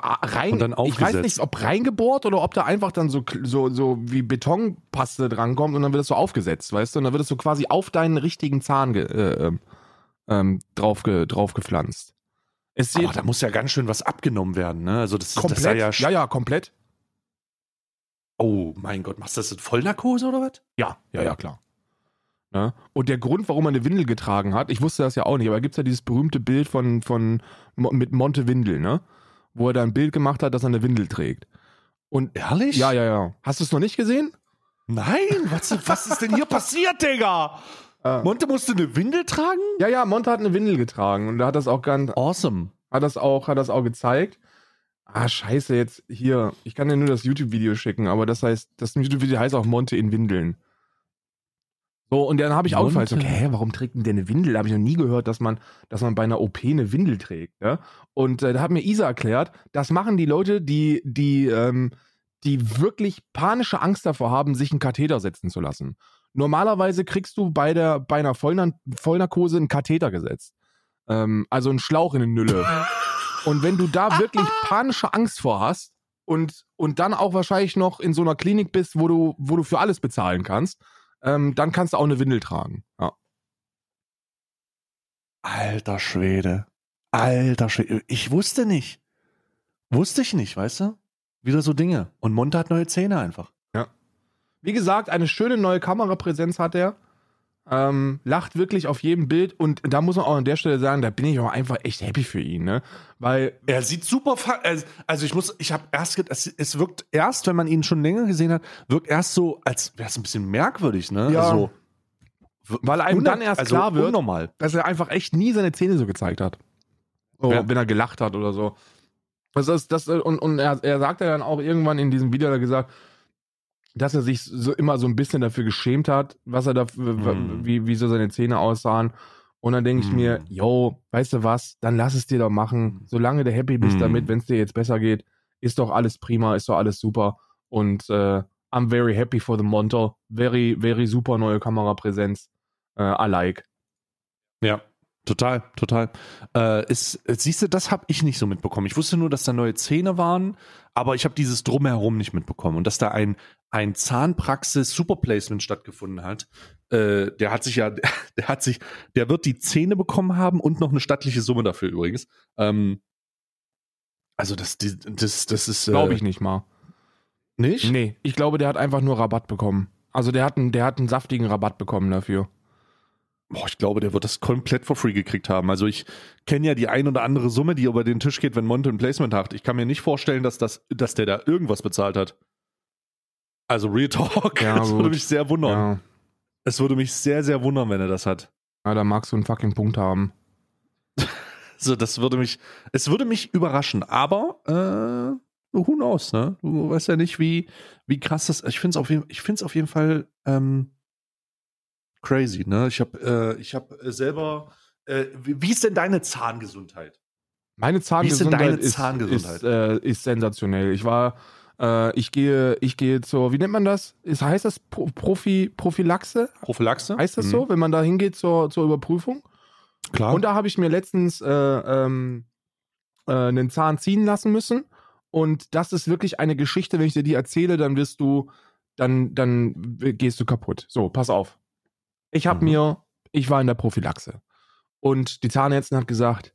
Ah, rein, Und dann ich weiß nicht, ob reingebohrt oder ob da einfach dann so, so, so wie Betonpaste drankommt und dann wird es so aufgesetzt, weißt du? Und dann wird es so quasi auf deinen richtigen Zahn äh, ähm, ähm, drauf, ge, drauf gepflanzt. Es Aber da muss ja ganz schön was abgenommen werden, ne? Also das, das komplett, sei ja, ja, ja, komplett. Oh mein Gott, machst du das in Vollnarkose oder was? Ja, ja, ja, klar. Ne? Und der Grund, warum er eine Windel getragen hat, ich wusste das ja auch nicht, aber da gibt es ja dieses berühmte Bild von, von mit Monte Windel, ne? Wo er da ein Bild gemacht hat, dass er eine Windel trägt. Und Ehrlich? ja, ja, ja. Hast du es noch nicht gesehen? Nein, was, was ist denn hier passiert, Digga? Äh. Monte musste eine Windel tragen? Ja, ja, Monte hat eine Windel getragen und er hat das auch ganz, Awesome. hat das auch, hat das auch gezeigt. Ah, scheiße, jetzt hier. Ich kann dir nur das YouTube-Video schicken, aber das heißt, das YouTube-Video heißt auch Monte in Windeln. So, und dann habe ich auch gefragt, Monte. okay, hä, warum trägt denn der eine Windel? Da habe ich noch nie gehört, dass man, dass man bei einer OP eine Windel trägt. Ja? Und äh, da hat mir Isa erklärt, das machen die Leute, die, die, ähm, die wirklich panische Angst davor haben, sich einen Katheter setzen zu lassen. Normalerweise kriegst du bei, der, bei einer Vollnar Vollnarkose einen Katheter gesetzt. Ähm, also einen Schlauch in eine Nülle. Und wenn du da wirklich panische Angst vor hast und, und dann auch wahrscheinlich noch in so einer Klinik bist, wo du, wo du für alles bezahlen kannst, ähm, dann kannst du auch eine Windel tragen. Ja. Alter Schwede. Alter Schwede. Ich wusste nicht. Wusste ich nicht, weißt du? Wieder so Dinge. Und Monte hat neue Zähne einfach. Wie gesagt, eine schöne neue Kamerapräsenz hat er. Ähm, lacht wirklich auf jedem Bild und da muss man auch an der Stelle sagen, da bin ich auch einfach echt happy für ihn, ne? Weil Er sieht super. fa- also- ich muss, ich habe erst, es, es wirkt erst, wenn man ihn schon länger gesehen hat, wirkt erst so, als wäre es ein bisschen merkwürdig, ne? Ja. Also, Weil einem dann erst also klar wird, Unnormal. dass er einfach echt nie seine Zähne so gezeigt hat. So, Ja. Wenn er gelacht hat oder so. Das ist, das, und und er, er sagte dann auch irgendwann in diesem Video, er gesagt, dass er sich so immer so ein bisschen dafür geschämt hat, was er da, Mhm. wie, wie so seine Zähne aussahen. Und dann denke ich Mhm. mir, yo, weißt du was, dann lass es dir doch machen. Solange du happy bist Mhm. damit, wenn es dir jetzt besser geht, ist doch alles prima, ist doch alles super. Und äh, I'm very happy for the Monto. Very, very super neue Kamerapräsenz. Äh, I like. Ja, total, total. Äh, ist, siehst du, das habe ich nicht so mitbekommen. Ich wusste nur, dass da neue Zähne waren, aber ich habe dieses Drumherum nicht mitbekommen. Und dass da ein, ein Zahnpraxis-Superplacement stattgefunden hat, äh, der hat sich ja, der hat sich, der wird die Zähne bekommen haben und noch eine stattliche Summe dafür übrigens. Ähm, also das, die, das, das ist. Äh, Glaube ich nicht mal. Nicht? Nee, ich glaube, der hat einfach nur Rabatt bekommen. Also der hat einen, der hat einen saftigen Rabatt bekommen dafür. Boah, ich glaube, der wird das komplett for free gekriegt haben. Also ich kenne ja die ein oder andere Summe, die über den Tisch geht, wenn Monte ein Placement hat. Ich kann mir nicht vorstellen, dass, das, dass der da irgendwas bezahlt hat. Also Real Talk, Ja, das würde gut. mich sehr wundern. Ja. Es würde mich sehr, sehr wundern, wenn er das hat. ja, da magst du einen fucking Punkt haben. Also das würde mich, es würde mich überraschen. Aber äh, who knows, ne? Du weißt ja nicht, wie, wie krass das. Ich finde es auf jeden, ich auf jeden Fall ähm, crazy, ne? Ich habe, äh, ich habe selber Äh, wie, wie ist denn deine Zahngesundheit? Meine Zahngesundheit, ist, Zahngesundheit? Ist, äh, ist sensationell. Ich war, äh, ich gehe, ich gehe zur, wie nennt man das? Ist, heißt das Pro Profi, Prophylaxe? Prophylaxe? Heißt das Mhm. so, wenn man da hingeht zur, zur Überprüfung? Klar. Und da habe ich mir letztens äh, ähm, äh, einen Zahn ziehen lassen müssen. Und das ist wirklich eine Geschichte, wenn ich dir die erzähle, dann wirst du, dann, dann gehst du kaputt. So, pass auf. Ich habe Mhm. mir, ich war in der Prophylaxe. Und die Zahnärztin hat gesagt,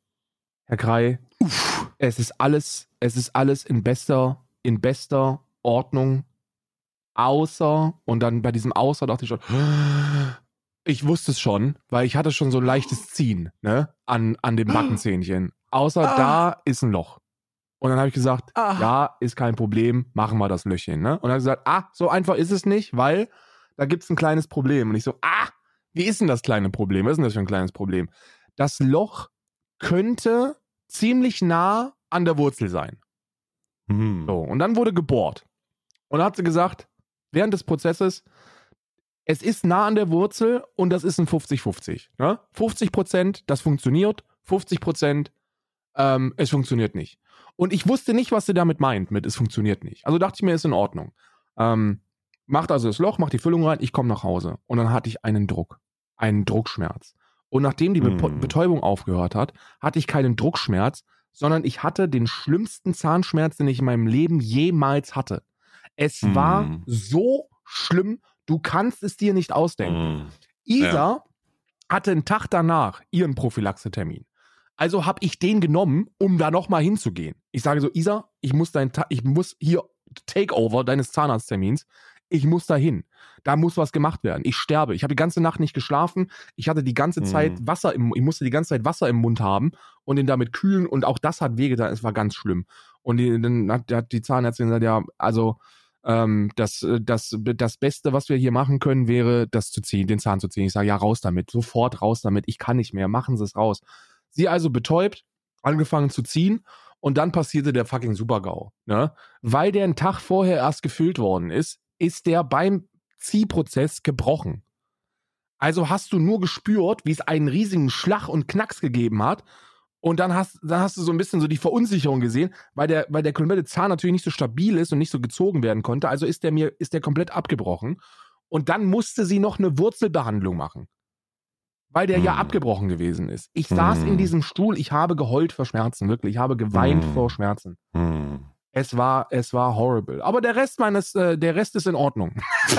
Herr Krei, es ist alles, es ist alles in bester, in bester Ordnung. Außer, und dann bei diesem Außer dachte ich schon, ich wusste es schon, weil ich hatte schon so ein leichtes Ziehen, ne, an, an dem Backenzähnchen. Außer Ah. da ist ein Loch. Und dann habe ich gesagt, Ah. ja, ist kein Problem, machen wir das Löchchen, ne? Und dann hat gesagt, ah, so einfach ist es nicht, weil da gibt es ein kleines Problem. Und ich so, ah, wie ist denn das kleine Problem? Was ist denn das für ein kleines Problem? Das Loch könnte ziemlich nah an der Wurzel sein. Mhm. So, und dann wurde gebohrt. Und dann hat sie gesagt, während des Prozesses, es ist nah an der Wurzel und das ist ein 50-50. Ne? 50 Prozent, das funktioniert, 50 Prozent, ähm, es funktioniert nicht. Und ich wusste nicht, was sie damit meint, mit es funktioniert nicht. Also dachte ich mir, ist in Ordnung. Ähm, macht also das Loch, macht die Füllung rein, ich komme nach Hause. Und dann hatte ich einen Druck, einen Druckschmerz. Und nachdem die Hm. Betäubung aufgehört hat, hatte ich keinen Druckschmerz, sondern ich hatte den schlimmsten Zahnschmerz, den ich in meinem Leben jemals hatte. Es Hm. war so schlimm, du kannst es dir nicht ausdenken. Mhm. Isa hatte einen Tag danach ihren Prophylaxetermin. Also habe ich den genommen, um da nochmal hinzugehen. Ich sage so, Isa, ich muss dein, Ta ich muss hier Takeover deines Zahnarzttermins. Ich muss da hin. Da muss was gemacht werden. Ich sterbe. Ich habe die ganze Nacht nicht geschlafen. Ich hatte die ganze Mhm. Zeit Wasser im, ich musste die ganze Zeit Wasser im Mund haben und den damit kühlen und auch das hat wehgetan. Es war ganz schlimm. Und die, dann hat, hat die Zahnärztin gesagt, ja, also ähm, das, äh, das, das Beste, was wir hier machen können, wäre, das zu ziehen, den Zahn zu ziehen. Ich sage, ja, raus damit, sofort raus damit, ich kann nicht mehr, machen Sie es raus. Sie also betäubt, angefangen zu ziehen und dann passierte der fucking Super-GAU. Ne? Weil der einen Tag vorher erst gefüllt worden ist, ist der beim Ziehprozess gebrochen. Also hast du nur gespürt, wie es einen riesigen Schlag und Knacks gegeben hat. Und dann hast, dann hast du so ein bisschen so die Verunsicherung gesehen, weil der, weil der komplette Zahn natürlich nicht so stabil ist und nicht so gezogen werden konnte. Also ist der mir, ist der komplett abgebrochen. Und dann musste sie noch eine Wurzelbehandlung machen. Weil der ja Hm. abgebrochen gewesen ist. Ich saß in Hm. diesem Stuhl, ich habe geheult vor Schmerzen, wirklich. Ich habe geweint Hm. vor Schmerzen. Mhm. Es war, es war horrible. Aber der Rest meines, äh, der Rest ist in Ordnung.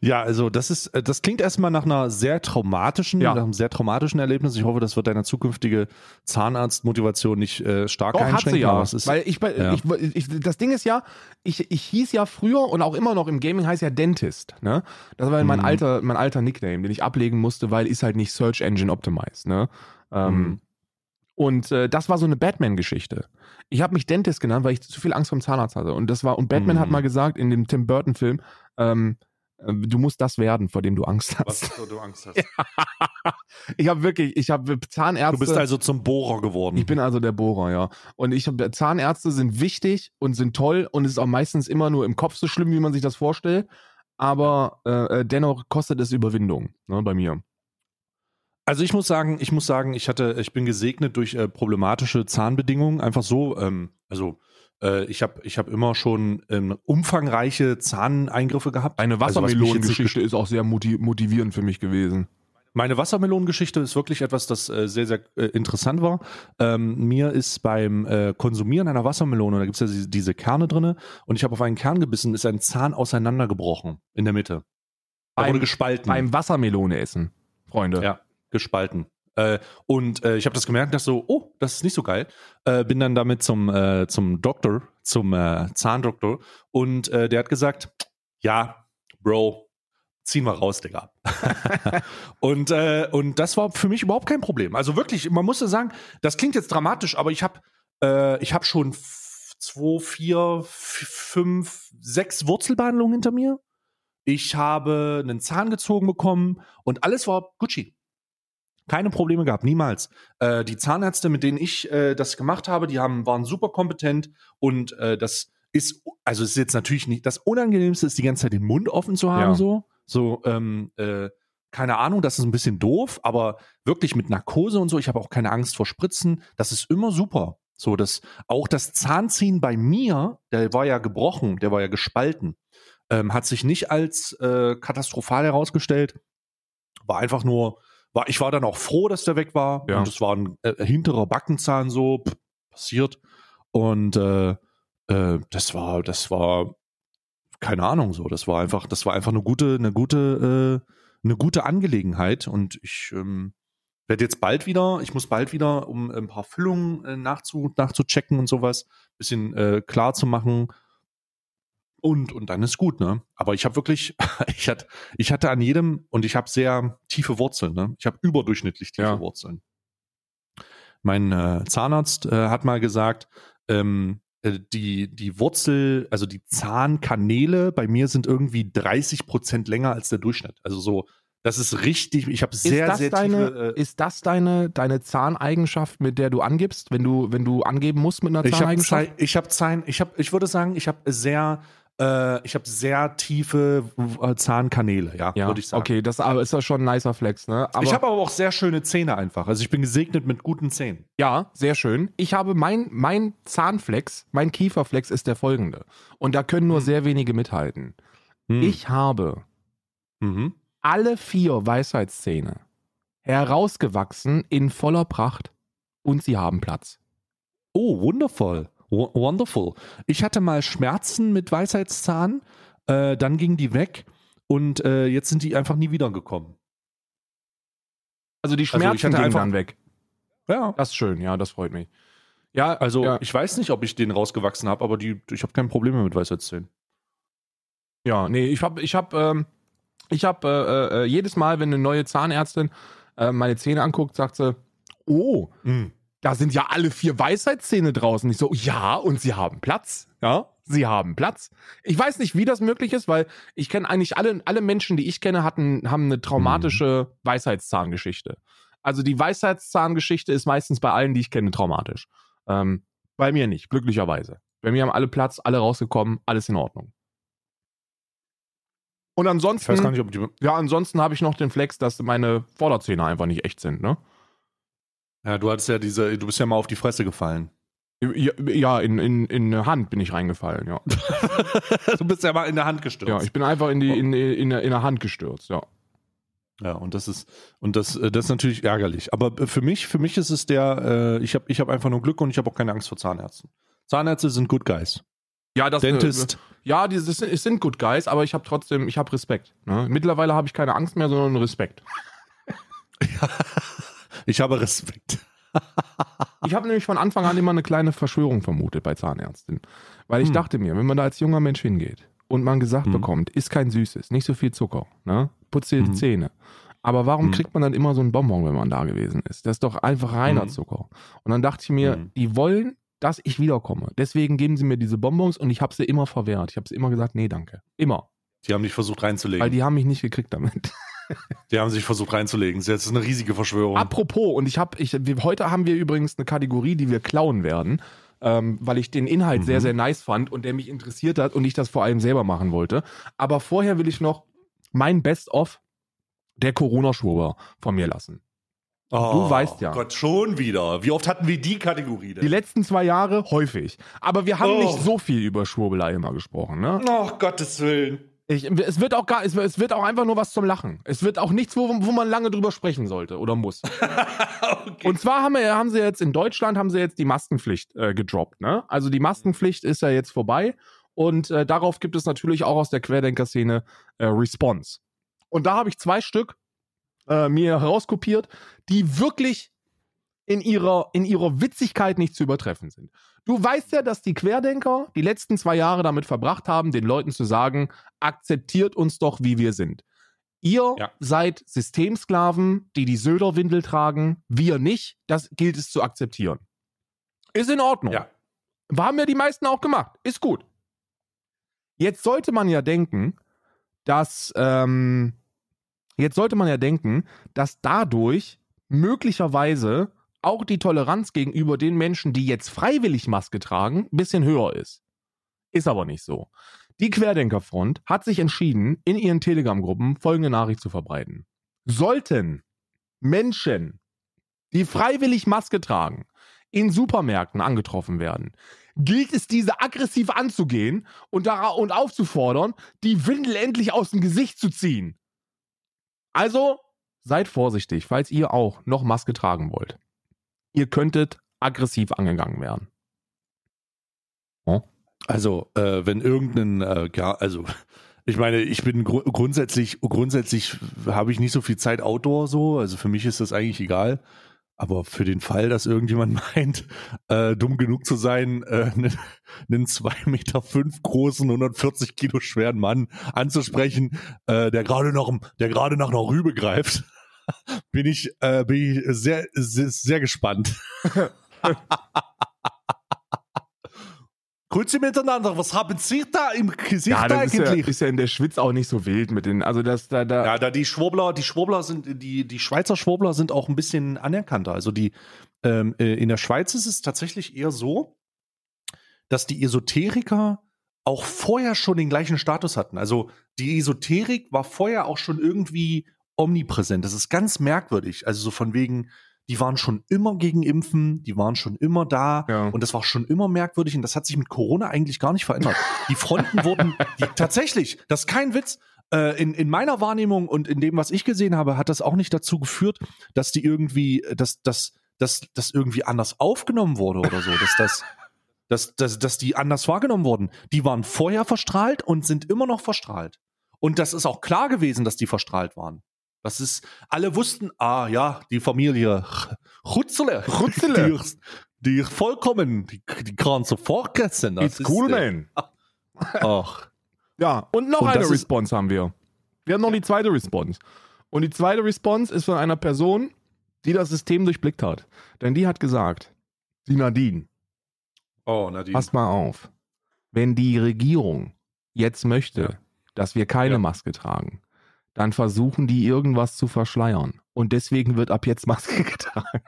Ja, also das ist, äh, das klingt erstmal nach einer sehr traumatischen, Ja. nach einem sehr traumatischen Erlebnis. Ich hoffe, das wird deine zukünftige Zahnarztmotivation nicht äh, stark Doch, hat einschränken. sie ja. ist, Weil ich, ja. ich, ich, das Ding ist ja, ich, ich hieß ja früher und auch immer noch im Gaming heißt ja Dentist. Ne? Das war mein, Mhm. alter, mein alter Nickname, den ich ablegen musste, weil ist halt nicht Search Engine Optimized. Ne? Ähm, Mhm. Und äh, das war so eine Batman-Geschichte. Ich habe mich Dentist genannt, weil ich zu viel Angst vom Zahnarzt hatte. Und das war, und Batman Mhm. hat mal gesagt in dem Tim Burton-Film, ähm, äh, du musst das werden, vor dem du Angst was hast. du Angst hast. Ich habe wirklich, ich habe Zahnärzte. Du bist also zum Bohrer geworden. Ich bin also der Bohrer, ja. Und ich habe Zahnärzte sind wichtig und sind toll und es ist auch meistens immer nur im Kopf so schlimm, wie man sich das vorstellt. Aber äh, äh, dennoch kostet es Überwindung, ne, bei mir. Also ich muss sagen, ich muss sagen, ich hatte, ich bin gesegnet durch äh, problematische Zahnbedingungen. Einfach so, ähm, also äh, ich habe, ich habe immer schon ähm, umfangreiche Zahneingriffe gehabt. Eine Also, Wassermelonengeschichte ist auch sehr motiv motivierend für mich gewesen. Meine Wassermelonengeschichte ist wirklich etwas, das äh, sehr, sehr äh, interessant war. Ähm, mir ist beim äh, Konsumieren einer Wassermelone, da gibt es ja diese, diese Kerne drinne, und ich habe auf einen Kern gebissen, ist ein Zahn auseinandergebrochen in der Mitte. Beim- wurde gespalten. Beim Wassermelone essen, Freunde. Ja, gespalten. Äh, und äh, ich habe das gemerkt, dachte so, oh, das ist nicht so geil. Äh, bin dann damit zum, äh, zum Doktor, zum äh, Zahndoktor, und äh, der hat gesagt, ja, Bro, ziehen wir raus, Digga. und, und das war für mich überhaupt kein Problem. Also wirklich, man musste sagen, das klingt jetzt dramatisch, aber ich habe äh, hab schon zwei, vier, fünf, sechs Wurzelbehandlungen hinter mir. Ich habe einen Zahn gezogen bekommen und alles war Gucci. Keine Probleme gehabt, niemals. Äh, die Zahnärzte, mit denen ich äh, das gemacht habe, die haben, waren super kompetent und äh, das ist, also ist jetzt natürlich nicht, das Unangenehmste ist die ganze Zeit den Mund offen zu haben, Ja. so. So, ähm, äh, keine Ahnung, das ist ein bisschen doof, aber wirklich mit Narkose und so, ich habe auch keine Angst vor Spritzen, das ist immer super. So, dass auch das Zahnziehen bei mir, der war ja gebrochen, der war ja gespalten, ähm, hat sich nicht als äh, katastrophal herausgestellt. War einfach nur, war, ich war dann auch froh, dass der weg war. Ja. Und es war ein äh, hinterer Backenzahn so, pff, passiert. Und äh, äh, das war, das war, keine Ahnung so. Das war einfach, das war einfach eine gute, eine gute, äh, eine gute Angelegenheit. Und ich ähm, werde jetzt bald wieder, ich muss bald wieder, um ein paar Füllungen äh, nachzu, nachzuchecken und sowas, bisschen äh, klar zu machen. Und, und dann ist gut, ne? Aber ich habe wirklich, ich hatte, ich hatte an jedem, und ich habe sehr tiefe Wurzeln, ne? Ich habe überdurchschnittlich tiefe Ja. Wurzeln. Mein äh, Zahnarzt äh, hat mal gesagt, ähm, äh, die, die Wurzel, also die Zahnkanäle bei mir sind irgendwie 30 Prozent länger als der Durchschnitt. Also so, das ist richtig, ich habe sehr, ist das sehr deine, tiefe. Äh, ist das deine, deine Zahneigenschaft, mit der du angibst, wenn du, wenn du angeben musst mit einer ich habe Zahneigenschaft? ich habe Zahn, ich habe, ich würde sagen, ich habe sehr, äh, ich habe sehr tiefe äh, Zahnkanäle, ja, ja, würde ich sagen. okay, das aber ist ja schon ein nicer Flex, ne? Aber, ich habe aber auch sehr schöne Zähne einfach. Also ich bin gesegnet mit guten Zähnen. ja, sehr schön. Ich habe mein, mein Zahnflex, mein Kieferflex ist der folgende. Und da können nur Hm. sehr wenige mithalten. Hm. Ich habe Mhm. alle vier Weisheitszähne herausgewachsen in voller Pracht und sie haben Platz. Oh, wundervoll. Wo- Wonderful. Ich hatte mal Schmerzen mit Weisheitszahn, äh, dann gingen die weg und äh, jetzt sind die einfach nie wiedergekommen. Also die Also ich Schmerzen hatte gingen einfach- dann weg. Ja. Das ist schön, ja, das freut mich. Ja, Also ja, ich weiß nicht, ob ich den rausgewachsen habe, aber die, ich habe kein Problem mehr mit Weisheitszähnen. ja, nee, ich habe, ich habe, ähm, ich habe äh, äh, jedes Mal, wenn eine neue Zahnärztin äh, meine Zähne anguckt, sagt sie, oh, Mhm. Da sind ja alle vier Weisheitszähne draußen. Ich so, ja, und sie haben Platz. Ja, sie haben Platz. Ich weiß nicht, wie das möglich ist, weil ich kenne eigentlich alle, alle Menschen, die ich kenne, hatten, haben eine traumatische Weisheitszahngeschichte. Also die Weisheitszahngeschichte ist meistens bei allen, die ich kenne, traumatisch. Ähm, bei mir nicht, glücklicherweise. Bei mir haben alle Platz, alle rausgekommen, alles in Ordnung. Und Ich ansonsten, weiß gar nicht, ob die. ja, ansonsten habe ich noch den Flex, dass meine Vorderzähne einfach nicht echt sind, ne? Ja, du hattest ja diese, du bist ja mal auf die Fresse gefallen. Ja, ja in, in, in eine Hand bin ich reingefallen, ja. du bist ja mal in der Hand gestürzt. Ja, ich bin einfach in die in, in, in eine Hand gestürzt, ja. Ja, und das ist und das äh, das ist natürlich ärgerlich. Aber äh, für mich für mich ist es der äh, ich habe ich habe einfach nur Glück und ich habe auch keine Angst vor Zahnärzten. Zahnärzte sind good guys. Ja, das Dentist. Äh, ja, die, das sind, es sind Good Guys, aber ich habe trotzdem, ich habe Respekt. Ne? Mittlerweile habe ich keine Angst mehr, sondern Respekt. Ich habe Respekt. Ich habe nämlich von Anfang an immer eine kleine Verschwörung vermutet bei Zahnärzten. Weil ich Hm. dachte mir, wenn man da als junger Mensch hingeht und man gesagt Hm. bekommt, ist kein Süßes, nicht so viel Zucker, ne? putz dir die Hm. Zähne. Aber warum Hm. kriegt man dann immer so einen Bonbon, wenn man da gewesen ist? Das ist doch einfach reiner Hm. Zucker. Und dann dachte ich mir, Hm. die wollen, dass ich wiederkomme. Deswegen geben sie mir diese Bonbons und ich habe sie immer verwehrt. Ich habe sie immer gesagt, nee, danke. Immer. Die haben dich versucht reinzulegen. Weil die haben mich nicht gekriegt damit. die haben sich versucht reinzulegen. Das ist eine riesige Verschwörung. Apropos, und ich habe, ich, heute haben wir übrigens eine Kategorie, die wir klauen werden, ähm, weil ich den Inhalt Mhm. sehr, sehr nice fand und der mich interessiert hat und ich das vor allem selber machen wollte. Aber vorher will ich noch mein Best-of der Corona-Schwurbler von mir lassen. oh, weißt ja. Gott, schon wieder. Wie oft hatten wir die Kategorie denn? Die letzten zwei Jahre häufig. Aber wir haben Oh. nicht so viel über Schwurbelei immer gesprochen, ne? oh, Gottes Willen. Ich, es wird auch gar, es, es wird auch einfach nur was zum Lachen. Es wird auch nichts, wo, wo man lange drüber sprechen sollte oder muss. okay. Und zwar haben, wir, haben sie jetzt in Deutschland haben sie jetzt die Maskenpflicht äh, gedroppt. Ne? Also die Maskenpflicht ist ja jetzt vorbei und äh, darauf gibt es natürlich auch aus der Querdenker-Szene äh, Response. Und da habe ich zwei Stück äh, mir herauskopiert, die wirklich in ihrer, in ihrer Witzigkeit nicht zu übertreffen sind. Du weißt ja, dass die Querdenker die letzten zwei Jahre damit verbracht haben, den Leuten zu sagen, akzeptiert uns doch, wie wir sind. Ihr Ja. seid Systemsklaven, die die Söder-Windel tragen, wir nicht. Das gilt es zu akzeptieren. Ist in Ordnung. Ja. Haben ja die meisten auch gemacht. Ist gut. Jetzt sollte man ja denken, dass ähm, jetzt sollte man ja denken, dass dadurch möglicherweise auch die Toleranz gegenüber den Menschen, die jetzt freiwillig Maske tragen, ein bisschen höher ist. Ist aber nicht so. Die Querdenkerfront hat sich entschieden, in ihren Telegram-Gruppen folgende Nachricht zu verbreiten. Sollten Menschen, die freiwillig Maske tragen, in Supermärkten angetroffen werden, gilt es, diese aggressiv anzugehen und, da, und aufzufordern, die Windel endlich aus dem Gesicht zu ziehen. Also seid vorsichtig, falls ihr auch noch Maske tragen wollt. Ihr könntet aggressiv angegangen werden. Also, äh, wenn irgendein, äh, ja, also ich meine, ich bin gru grundsätzlich, grundsätzlich habe ich nicht so viel Zeit Outdoor so, also für mich ist das eigentlich egal. Aber für den Fall, dass irgendjemand meint, äh, dumm genug zu sein, äh, einen, 2,5 Meter fünf großen, 140 Kilo schweren Mann anzusprechen, äh, der gerade noch, der gerade nach einer Rübe greift, bin ich, äh, bin ich sehr, sehr, sehr gespannt. Grüße miteinander, was haben Sie da im Gesicht Ja, das ist ja, eigentlich? ist ja in der Schwitz auch nicht so wild mit den, also das da, da, Ja, da die Schwurbler, die Schwurbler sind, die, die Schweizer Schwurbler sind auch ein bisschen anerkannter. Also die, ähm, äh, in der Schweiz ist es tatsächlich eher so, dass die Esoteriker auch vorher schon den gleichen Status hatten. Also die Esoterik war vorher auch schon irgendwie omnipräsent. Das ist ganz merkwürdig. Also so von wegen, die waren schon immer gegen Impfen, die waren schon immer da Ja. und das war schon immer merkwürdig und das hat sich mit Corona eigentlich gar nicht verändert. Die Fronten wurden die, tatsächlich, das ist kein Witz, äh, in, in meiner Wahrnehmung und in dem, was ich gesehen habe, hat das auch nicht dazu geführt, dass die irgendwie, dass, dass, dass, dass irgendwie anders aufgenommen wurde oder so, dass das, dass, dass, dass die anders wahrgenommen wurden. Die waren vorher verstrahlt und sind immer noch verstrahlt. Und das ist auch klar gewesen, dass die verstrahlt waren. Das ist, alle wussten, ah ja, die Familie Rutzele. Rutzele. Die, die vollkommen, die, die kann sofort essen. Das It's cool, man. Ach. Ja, und noch Und eine Response haben wir. Wir haben noch die zweite Response. Und die zweite Response ist von einer Person, die das System durchblickt hat. Denn die hat gesagt, die Nadine, Oh, Nadine. passt mal auf. Wenn die Regierung jetzt möchte, Ja. dass wir keine Ja. Maske tragen, dann versuchen die irgendwas zu verschleiern. Und deswegen wird ab jetzt Maske getragen.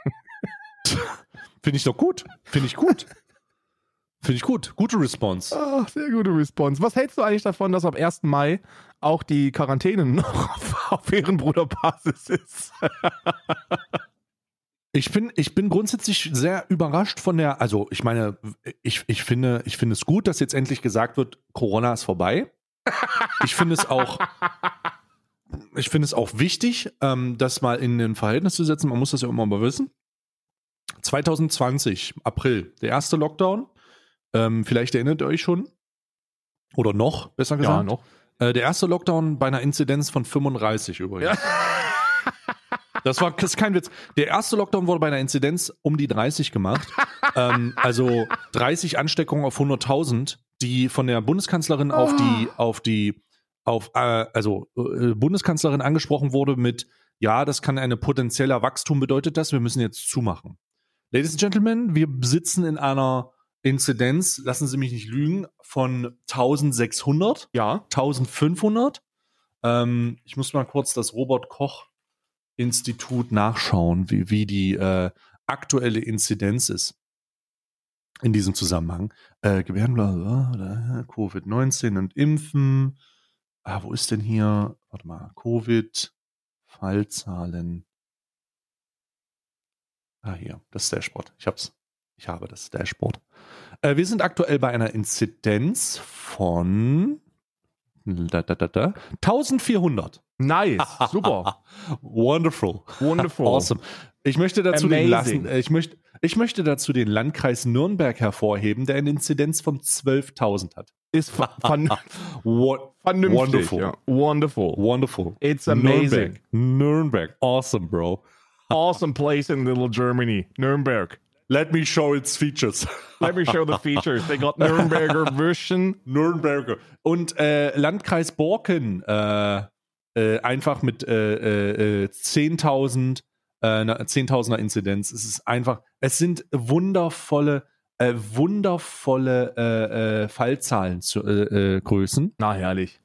Finde ich doch gut. Finde ich gut. Finde ich gut. Gute Response. Ach, sehr gute Response. Was hältst du eigentlich davon, dass ab 1. Mai auch die Quarantäne noch auf, auf Ehrenbruderbasis ist? Ich bin, ich bin grundsätzlich sehr überrascht von der, also ich meine, ich, ich finde, ich finde es gut, dass jetzt endlich gesagt wird, Corona ist vorbei. Ich finde es auch, ich finde es auch wichtig, ähm, das mal in ein Verhältnis zu setzen. Man muss das ja immer mal wissen. 2020, April, der erste Lockdown. Ähm, vielleicht erinnert ihr euch schon. Oder noch, besser gesagt. noch. Äh, der erste Lockdown bei einer Inzidenz von 35 übrigens. Das war das ist kein Witz. Der erste Lockdown wurde bei einer Inzidenz um die 30 gemacht. ähm, also 30 Ansteckungen auf 100.000, die von der Bundeskanzlerin auf die, auf die, auf, äh, also äh, Bundeskanzlerin angesprochen wurde mit, ja, das kann eine potenzieller Wachstum bedeutet das, wir müssen jetzt zumachen. Ladies and Gentlemen, wir sitzen in einer Inzidenz, lassen Sie mich nicht lügen, von 1600. Ja. 1500. Ähm, ich muss mal kurz das Robert Koch Institut nachschauen, wie, wie die äh, aktuelle Inzidenz ist in diesem Zusammenhang. Äh, Gebärden, bla, bla, bla, Covid-19 und Impfen. Ah, wo ist denn hier? Warte mal, Covid, Fallzahlen. Ah, hier, das Dashboard. Ich hab's. Ich habe das Dashboard. Äh, wir sind aktuell bei einer Inzidenz von da, da, da, da, 1400. Nice. Super. Wonderful. Wonderful. Awesome. Ich möchte dazu den Amazing. lassen, äh, ich möchte, ich möchte dazu den Landkreis Nürnberg hervorheben, der eine Inzidenz von 12.000 hat. Ist vernünftig. Wonderful. Ja. Wonderful. Wonderful. It's amazing. Nürnberg. Nürnberg. Awesome, bro. Awesome place in little Germany. Nürnberg. Let me show its features. Let me show the features. They got Nürnberger Würstchen. Nürnberger. Und äh, Landkreis Borken, äh, äh, einfach mit äh, äh, äh, 10.000, äh, einer 10.000er Inzidenz. Es ist einfach, es sind wundervolle, äh, wundervolle äh, äh, Fallzahlen zu, äh, äh, Größen. Na, herrlich.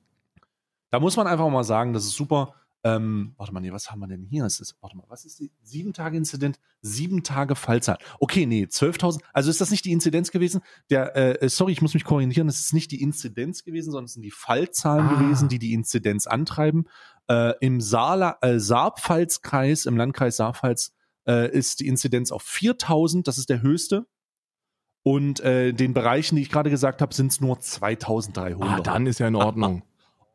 Da muss man einfach mal sagen, das ist super. Ähm, warte mal, nee, was haben wir denn hier? Ist, warte mal, was ist die? Sieben Tage Inzident, sieben Tage Fallzahl. Okay, nee, 12.000. Also ist das nicht die Inzidenz gewesen? Der, äh, sorry, ich muss mich korrigieren, es ist nicht die Inzidenz gewesen, sondern es sind die Fallzahlen Ah. gewesen, die die Inzidenz antreiben. Äh, Im Saarla äh, Saarpfalz-Kreis, im Landkreis Saarpfalz, äh, ist die Inzidenz auf 4.000, das ist der höchste. Und äh, den Bereichen, die ich gerade gesagt habe, sind es nur 2.300. Ah, dann ist ja in Ordnung.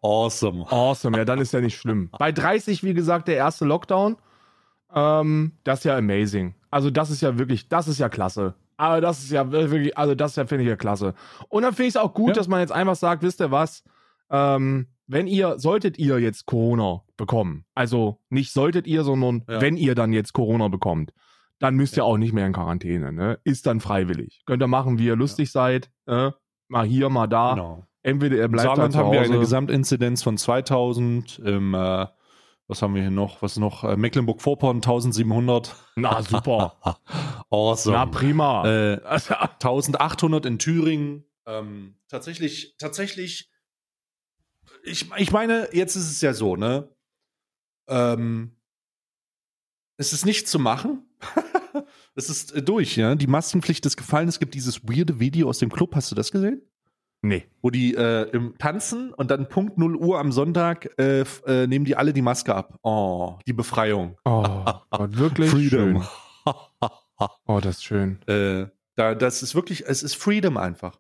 Awesome. Awesome, ja, dann ist ja nicht schlimm. Bei 30, wie gesagt, der erste Lockdown. Ähm, das ist ja amazing. Also, das ist ja wirklich, das ist ja klasse. Aber das ist ja wirklich, also das ja, finde ich ja klasse. Und dann finde ich es auch gut, Ja. dass man jetzt einfach sagt, wisst ihr was, ähm, wenn ihr, solltet ihr jetzt Corona bekommen, also nicht solltet ihr, sondern Ja. wenn ihr dann jetzt Corona bekommt, dann müsst ihr auch nicht mehr in Quarantäne, ne? Ist dann freiwillig. Könnt ihr machen, wie ihr lustig seid, äh? mal hier, mal da. Genau. Entweder Im bleibt Saarland zu haben wir eine Gesamtinzidenz von 2000. Im, äh, was haben wir hier noch? Was noch? Äh, Mecklenburg-Vorpommern 1700. Na, super. awesome. Na, prima. äh, Also, 1800 in Thüringen. Ähm, tatsächlich, tatsächlich. Ich, ich meine, jetzt ist es ja so, ne? Ähm, es ist nicht zu machen. es ist äh, durch, ja. Die Maskenpflicht ist gefallen. Es gibt dieses weirde Video aus dem Club. Hast du das gesehen? Nee. wo die äh, im Tanzen und dann Punkt 0 Uhr am Sonntag äh, äh, nehmen die alle die Maske ab. Oh, die Befreiung. Oh, Gott, wirklich Freedom. schön. Oh, das ist schön. äh, da, das ist wirklich, es ist Freedom einfach.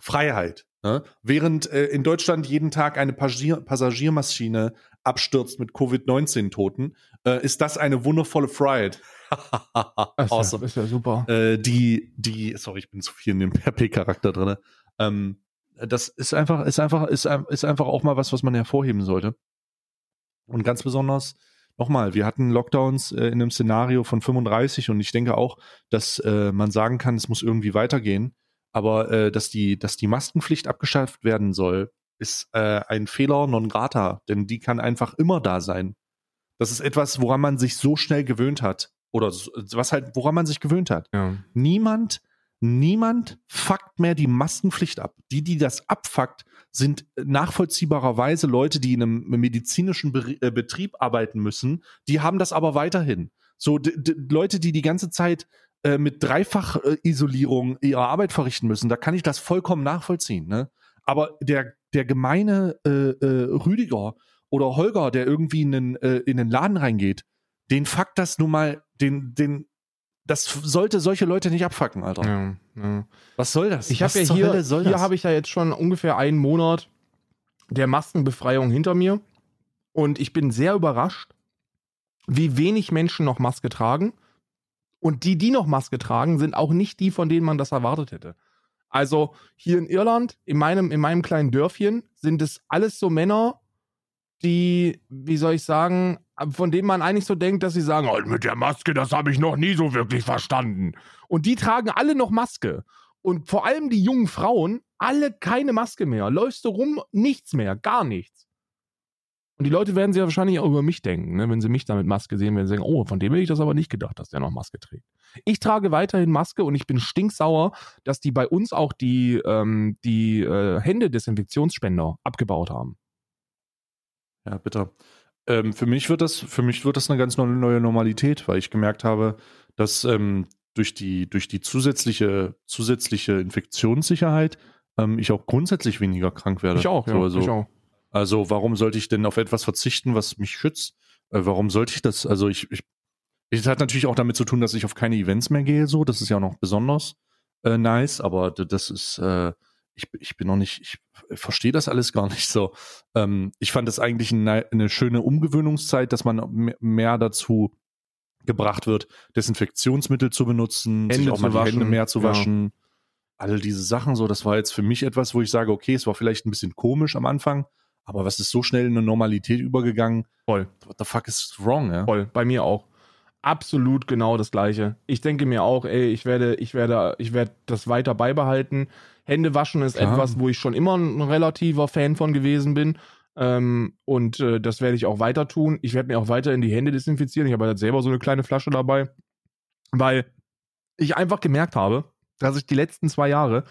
Freiheit. Ne? Während äh, in Deutschland jeden Tag eine Passagier Passagiermaschine abstürzt mit Covid-19-Toten, äh, ist das eine wundervolle Freiheit. Das ist, awesome. ja, ist ja super. die, die, sorry, ich bin zu viel in dem RP-Charakter drin. Ähm, das ist einfach, ist einfach, ist, ist einfach auch mal was, was man hervorheben sollte. Und ganz besonders, nochmal, wir hatten Lockdowns äh, in einem Szenario von 35 und ich denke auch, dass äh, man sagen kann, es muss irgendwie weitergehen. Aber äh, dass die, dass die Maskenpflicht abgeschafft werden soll, ist äh, ein Fehler non grata, denn die kann einfach immer da sein. Das ist etwas, woran man sich so schnell gewöhnt hat. Oder was halt, woran man sich gewöhnt hat. Ja. Niemand, niemand fuckt mehr die Maskenpflicht ab. Die, die das abfuckt, sind nachvollziehbarerweise Leute, die in einem medizinischen äh, Betrieb arbeiten müssen. Die haben das aber weiterhin. So Leute, die die ganze Zeit äh, mit Dreifach-Isolierung ihre Arbeit verrichten müssen, da kann ich das vollkommen nachvollziehen. Ne? Aber der, der gemeine äh, äh, Rüdiger oder Holger, der irgendwie in den, äh, in den Laden reingeht, den fuckt das nun mal, den, den, das sollte solche Leute nicht abfacken, Alter. Ja, ja. Was soll das? Ich habe ja hier, Hölle soll hier habe ich ja jetzt schon ungefähr einen Monat der Maskenbefreiung hinter mir und ich bin sehr überrascht, wie wenig Menschen noch Maske tragen und die, die noch Maske tragen, sind auch nicht die, von denen man das erwartet hätte. Also hier in Irland, in meinem, in meinem kleinen Dörfchen, sind es alles so Männer, die, wie soll ich sagen, von denen man eigentlich so denkt, dass sie sagen, oh, mit der Maske, das habe ich noch nie so wirklich verstanden. Und die tragen alle noch Maske. Und vor allem die jungen Frauen, alle keine Maske mehr. Läufst du rum, nichts mehr, gar nichts. Und die Leute werden sich ja wahrscheinlich auch über mich denken, ne? wenn sie mich da mit Maske sehen, werden sie sagen, oh, von dem hätte ich das aber nicht gedacht, dass der noch Maske trägt. Ich trage weiterhin Maske und ich bin stinksauer, dass die bei uns auch die, ähm, die äh, Hände-Desinfektionsspender abgebaut haben. Ja, bitte. Ähm, für mich wird das, für mich wird das eine ganz neue, Normalität, weil ich gemerkt habe, dass ähm, durch die, durch die zusätzliche, zusätzliche Infektionssicherheit ähm, ich auch grundsätzlich weniger krank werde. Ich auch, ja. So, also, ich auch. also warum sollte ich denn auf etwas verzichten, was mich schützt? Äh, warum sollte ich das? Also ich, ich, es hat natürlich auch damit zu tun, dass ich auf keine Events mehr gehe, so. Das ist ja auch noch besonders äh, nice, aber das ist, äh, ich, ich bin noch nicht, ich verstehe das alles gar nicht so. Ähm, ich fand das eigentlich eine, eine schöne Umgewöhnungszeit, dass man me- mehr dazu gebracht wird, Desinfektionsmittel zu benutzen, sich Hände auch mal die Hände waschen, mehr zu ja. waschen. All diese Sachen so, das war jetzt für mich etwas, wo ich sage, okay, es war vielleicht ein bisschen komisch am Anfang, aber was ist so schnell in eine Normalität übergegangen? Voll. What the fuck is wrong, ja? Voll, bei mir auch. Absolut genau das gleiche. Ich denke mir auch, ey, ich werde, ich werde, ich werde das weiter beibehalten. Hände waschen ist Klar. etwas, wo ich schon immer ein relativer Fan von gewesen bin. Ähm, und äh, das werde ich auch weiter tun. Ich werde mir auch weiterhin die Hände desinfizieren. Ich habe halt selber so eine kleine Flasche dabei, weil ich einfach gemerkt habe, dass ich die letzten zwei Jahre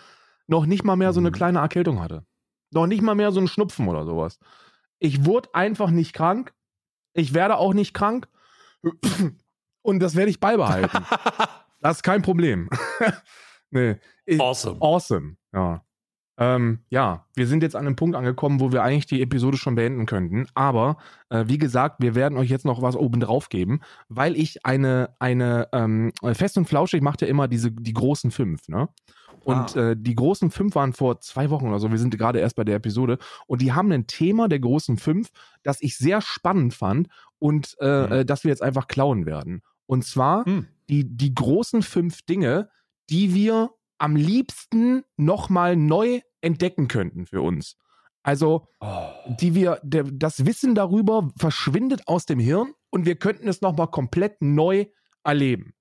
noch nicht mal mehr so eine Mhm. kleine Erkältung hatte. Noch nicht mal mehr so einen Schnupfen oder sowas. Ich wurde einfach nicht krank Ich werde auch nicht krank. Und das werde ich beibehalten. das ist kein Problem. nee. Awesome. Awesome. Ja. Ähm, ja, wir sind jetzt an einem Punkt angekommen, wo wir eigentlich die Episode schon beenden könnten. Aber äh, wie gesagt, wir werden euch jetzt noch was oben drauf geben, weil ich eine, eine ähm, Fest und Flauschig macht ja immer diese, die großen fünf, ne? Und Ah. äh, die großen fünf waren vor zwei Wochen oder so. Wir sind gerade erst bei der Episode. Und die haben ein Thema der großen fünf, das ich sehr spannend fand und äh, Mhm. äh, das wir jetzt einfach klauen werden. Und zwar Hm. die, die großen fünf Dinge, die wir am liebsten nochmal neu entdecken könnten für uns. Also, Oh. die wir, der, das Wissen darüber verschwindet aus dem Hirn und wir könnten es nochmal komplett neu erleben.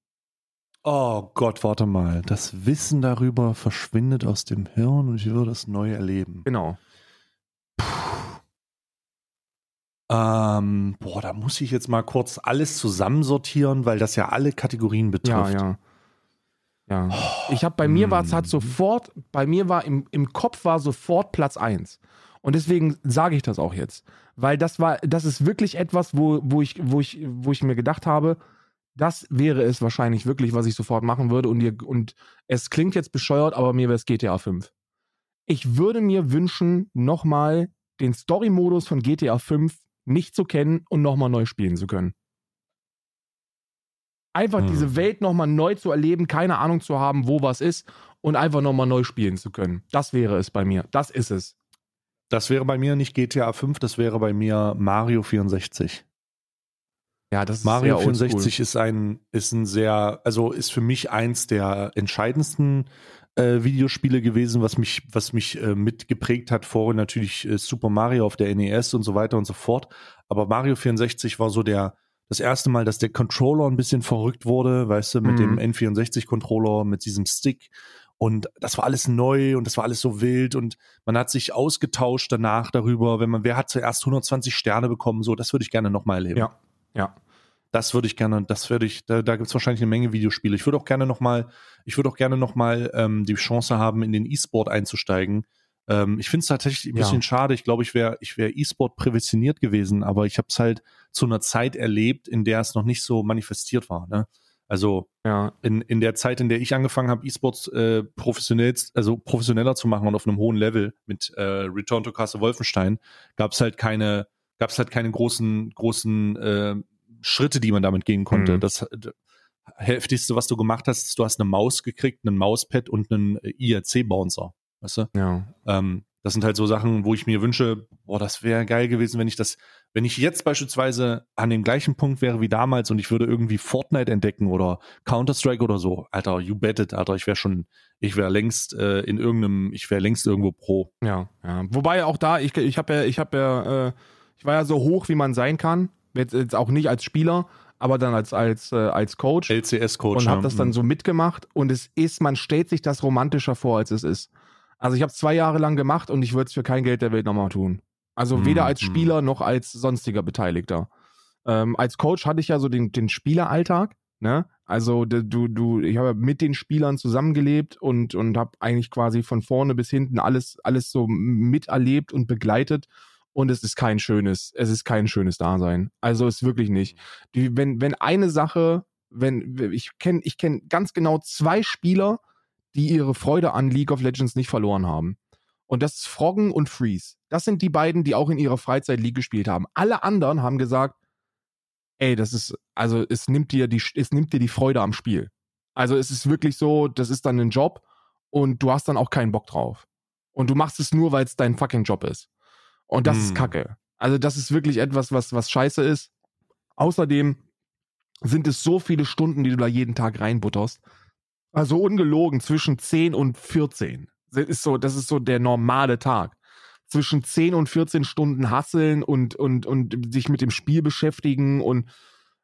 oh Gott, warte mal. Das Wissen darüber verschwindet aus dem Hirn und ich würde es neu erleben. Genau. Ähm, boah, da muss ich jetzt mal kurz alles zusammensortieren, weil das ja alle Kategorien Ja, betrifft. Ja. Ja. Ich habe bei mir war es hm. halt sofort, bei mir war im, im Kopf war sofort Platz 1. Und deswegen sage ich das auch jetzt. Weil das war, das ist wirklich etwas, wo, wo, ich, wo, ich, wo ich mir gedacht habe, das wäre es wahrscheinlich wirklich, was ich sofort machen würde. Und, ihr, und es klingt jetzt bescheuert, aber mir wäre es GTA 5. Ich würde mir wünschen, nochmal den Story-Modus von GTA 5 nicht zu kennen und nochmal neu spielen zu können. Einfach Hm. diese Welt nochmal neu zu erleben, keine Ahnung zu haben, wo was ist und einfach nochmal neu spielen zu können. Das wäre es bei mir. Das ist es. Das wäre bei mir nicht GTA 5, das wäre bei mir Mario 64. Ja, das ist Mario sehr oldschool. 64 ist ein, ist ein sehr, also ist für mich eins der entscheidendsten äh, Videospiele gewesen, was mich, was mich äh, mitgeprägt hat. Vorher natürlich äh, Super Mario auf der NES und so weiter und so fort. Aber Mario 64 war so der, das erste Mal, dass der Controller ein bisschen verrückt wurde, weißt du, mit Mhm. dem N64-Controller, mit diesem Stick. Und das war alles neu und das war alles so wild und man hat sich ausgetauscht danach darüber, wenn man, wer hat zuerst 120 Sterne bekommen, so, das würde ich gerne nochmal erleben. Ja, ja. Das würde ich gerne, das würde ich, da, da gibt es wahrscheinlich eine Menge Videospiele. Ich würde auch gerne nochmal, ich würde auch gerne nochmal ähm, die Chance haben, in den E-Sport einzusteigen. Ähm, ich finde es tatsächlich ein Ja. bisschen schade. Ich glaube, ich wäre ich wäre E-Sport präventioniert gewesen, aber ich habe es halt zu einer Zeit erlebt, in der es noch nicht so manifestiert war. Ne? Also Ja, in, in der Zeit, in der ich angefangen habe, E-Sports äh, professionell, also professioneller zu machen und auf einem hohen Level mit äh, Return to Castle Wolfenstein, gab es halt keine, gab es halt keine großen, großen äh, Schritte, die man damit gehen konnte. Mhm. Das äh, heftigste, was du gemacht hast, ist, du hast eine Maus gekriegt, einen Mauspad und einen äh, IRC-Bouncer. Weißt du? ja. Ähm, das sind halt so Sachen, wo ich mir wünsche, boah, das wäre geil gewesen, wenn ich das, wenn ich jetzt beispielsweise an dem gleichen Punkt wäre wie damals und ich würde irgendwie Fortnite entdecken oder Counter-Strike oder so. Alter, you bet it, Alter, ich wäre schon, ich wäre längst äh, in irgendeinem, ich wäre längst irgendwo pro. Ja, ja. Wobei auch da, ich, ich habe ja, ich habe ja, äh, ich war ja so hoch, wie man sein kann. Jetzt, jetzt auch nicht als Spieler, aber dann als, als, äh, als Coach. LCS-Coach. und habe das dann so mitgemacht und es ist, man stellt sich das romantischer vor, als es ist. Also ich habe es zwei Jahre lang gemacht und ich würde es für kein Geld der Welt nochmal tun. Also Hm, weder als hm. Spieler noch als sonstiger Beteiligter. Ähm, als Coach hatte ich ja so den, den Spieleralltag, ne? Also du, du, ich habe mit den Spielern zusammengelebt und, und habe eigentlich quasi von vorne bis hinten alles, alles so miterlebt und begleitet. Und es ist kein schönes, es ist kein schönes Dasein. Also ist wirklich nicht. Die, wenn, wenn eine Sache, wenn, ich kenne, ich kenne ganz genau zwei Spieler, die ihre Freude an League of Legends nicht verloren haben. Und das ist Froggen und Freeze. Das sind die beiden, die auch in ihrer Freizeit League gespielt haben. Alle anderen haben gesagt, ey, das ist, also es nimmt dir die, es nimmt dir die Freude am Spiel. Also es ist wirklich so, das ist dann ein Job und du hast dann auch keinen Bock drauf. Und du machst es nur, weil es dein fucking Job ist. Und das ist Hm. Kacke. Also das ist wirklich etwas, was, was scheiße ist. Außerdem sind es so viele Stunden, die du da jeden Tag reinbutterst. Also ungelogen, zwischen 10 und 14. Das ist so, das ist so der normale Tag. Zwischen 10 und 14 Stunden hasseln und, und, und sich mit dem Spiel beschäftigen und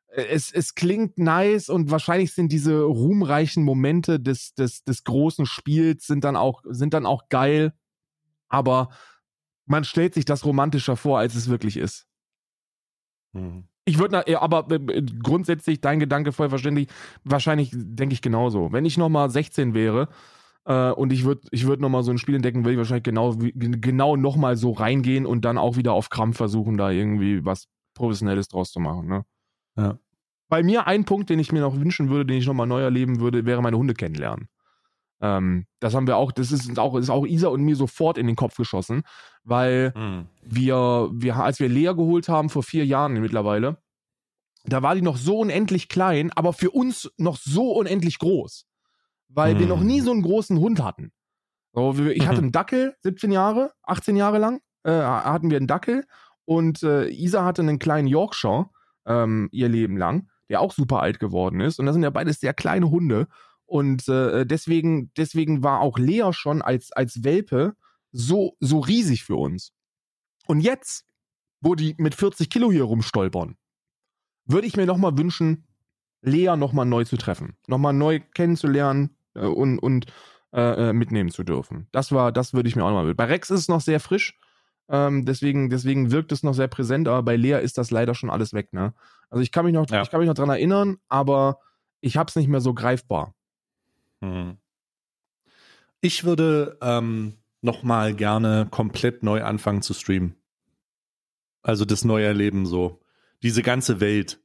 äh, es, es klingt nice und wahrscheinlich sind diese ruhmreichen Momente des, des, des großen Spiels sind dann auch, sind dann auch geil, aber man stellt sich das romantischer vor, als es wirklich ist. Mhm. Ich würde, aber äh, grundsätzlich dein Gedanke voll verständlich. Wahrscheinlich denke ich genauso. Wenn ich nochmal 16 wäre äh, und ich würde, ich würde nochmal so ein Spiel entdecken, würde ich wahrscheinlich genau, genau nochmal so reingehen und dann auch wieder auf Krampf versuchen, da irgendwie was, Professionelles draus zu machen. Ne? Ja. Bei mir ein Punkt, den ich mir noch wünschen würde, den ich nochmal neu erleben würde, wäre meine Hunde kennenlernen. Ähm, das haben wir auch, das ist auch, ist auch Isa und mir sofort in den Kopf geschossen, weil Hm. wir, wir, als wir Lea geholt haben, vor vier Jahren mittlerweile, da war die noch so unendlich klein, aber für uns noch so unendlich groß. Weil wir Hm. noch nie so einen großen Hund hatten. So, wir- ich hatte Mhm. einen Dackel, 17 Jahre, 18 Jahre lang, äh, hatten wir einen Dackel und äh, Isa hatte einen kleinen Yorkshire ähm, ihr Leben lang, der auch super alt geworden ist. Und das sind ja beides sehr kleine Hunde. Und äh, deswegen, deswegen war auch Lea schon als, als Welpe so, so riesig für uns. Und jetzt, wo die mit 40 Kilo hier rumstolpern, würde ich mir nochmal wünschen, Lea nochmal neu zu treffen. Nochmal neu kennenzulernen äh, und, und äh, äh, mitnehmen zu dürfen. Das war, das würde ich mir auch nochmal. Bei Rex ist es noch sehr frisch. Ähm, deswegen, deswegen wirkt es noch sehr präsent, aber bei Lea ist das leider schon alles weg, ne? Also ich kann mich noch, Ja. ich kann mich noch dran erinnern, aber ich hab's nicht mehr so greifbar. Hm. Ich würde ähm, noch mal gerne komplett neu anfangen zu streamen. Also das neue Erleben so. Diese ganze Welt.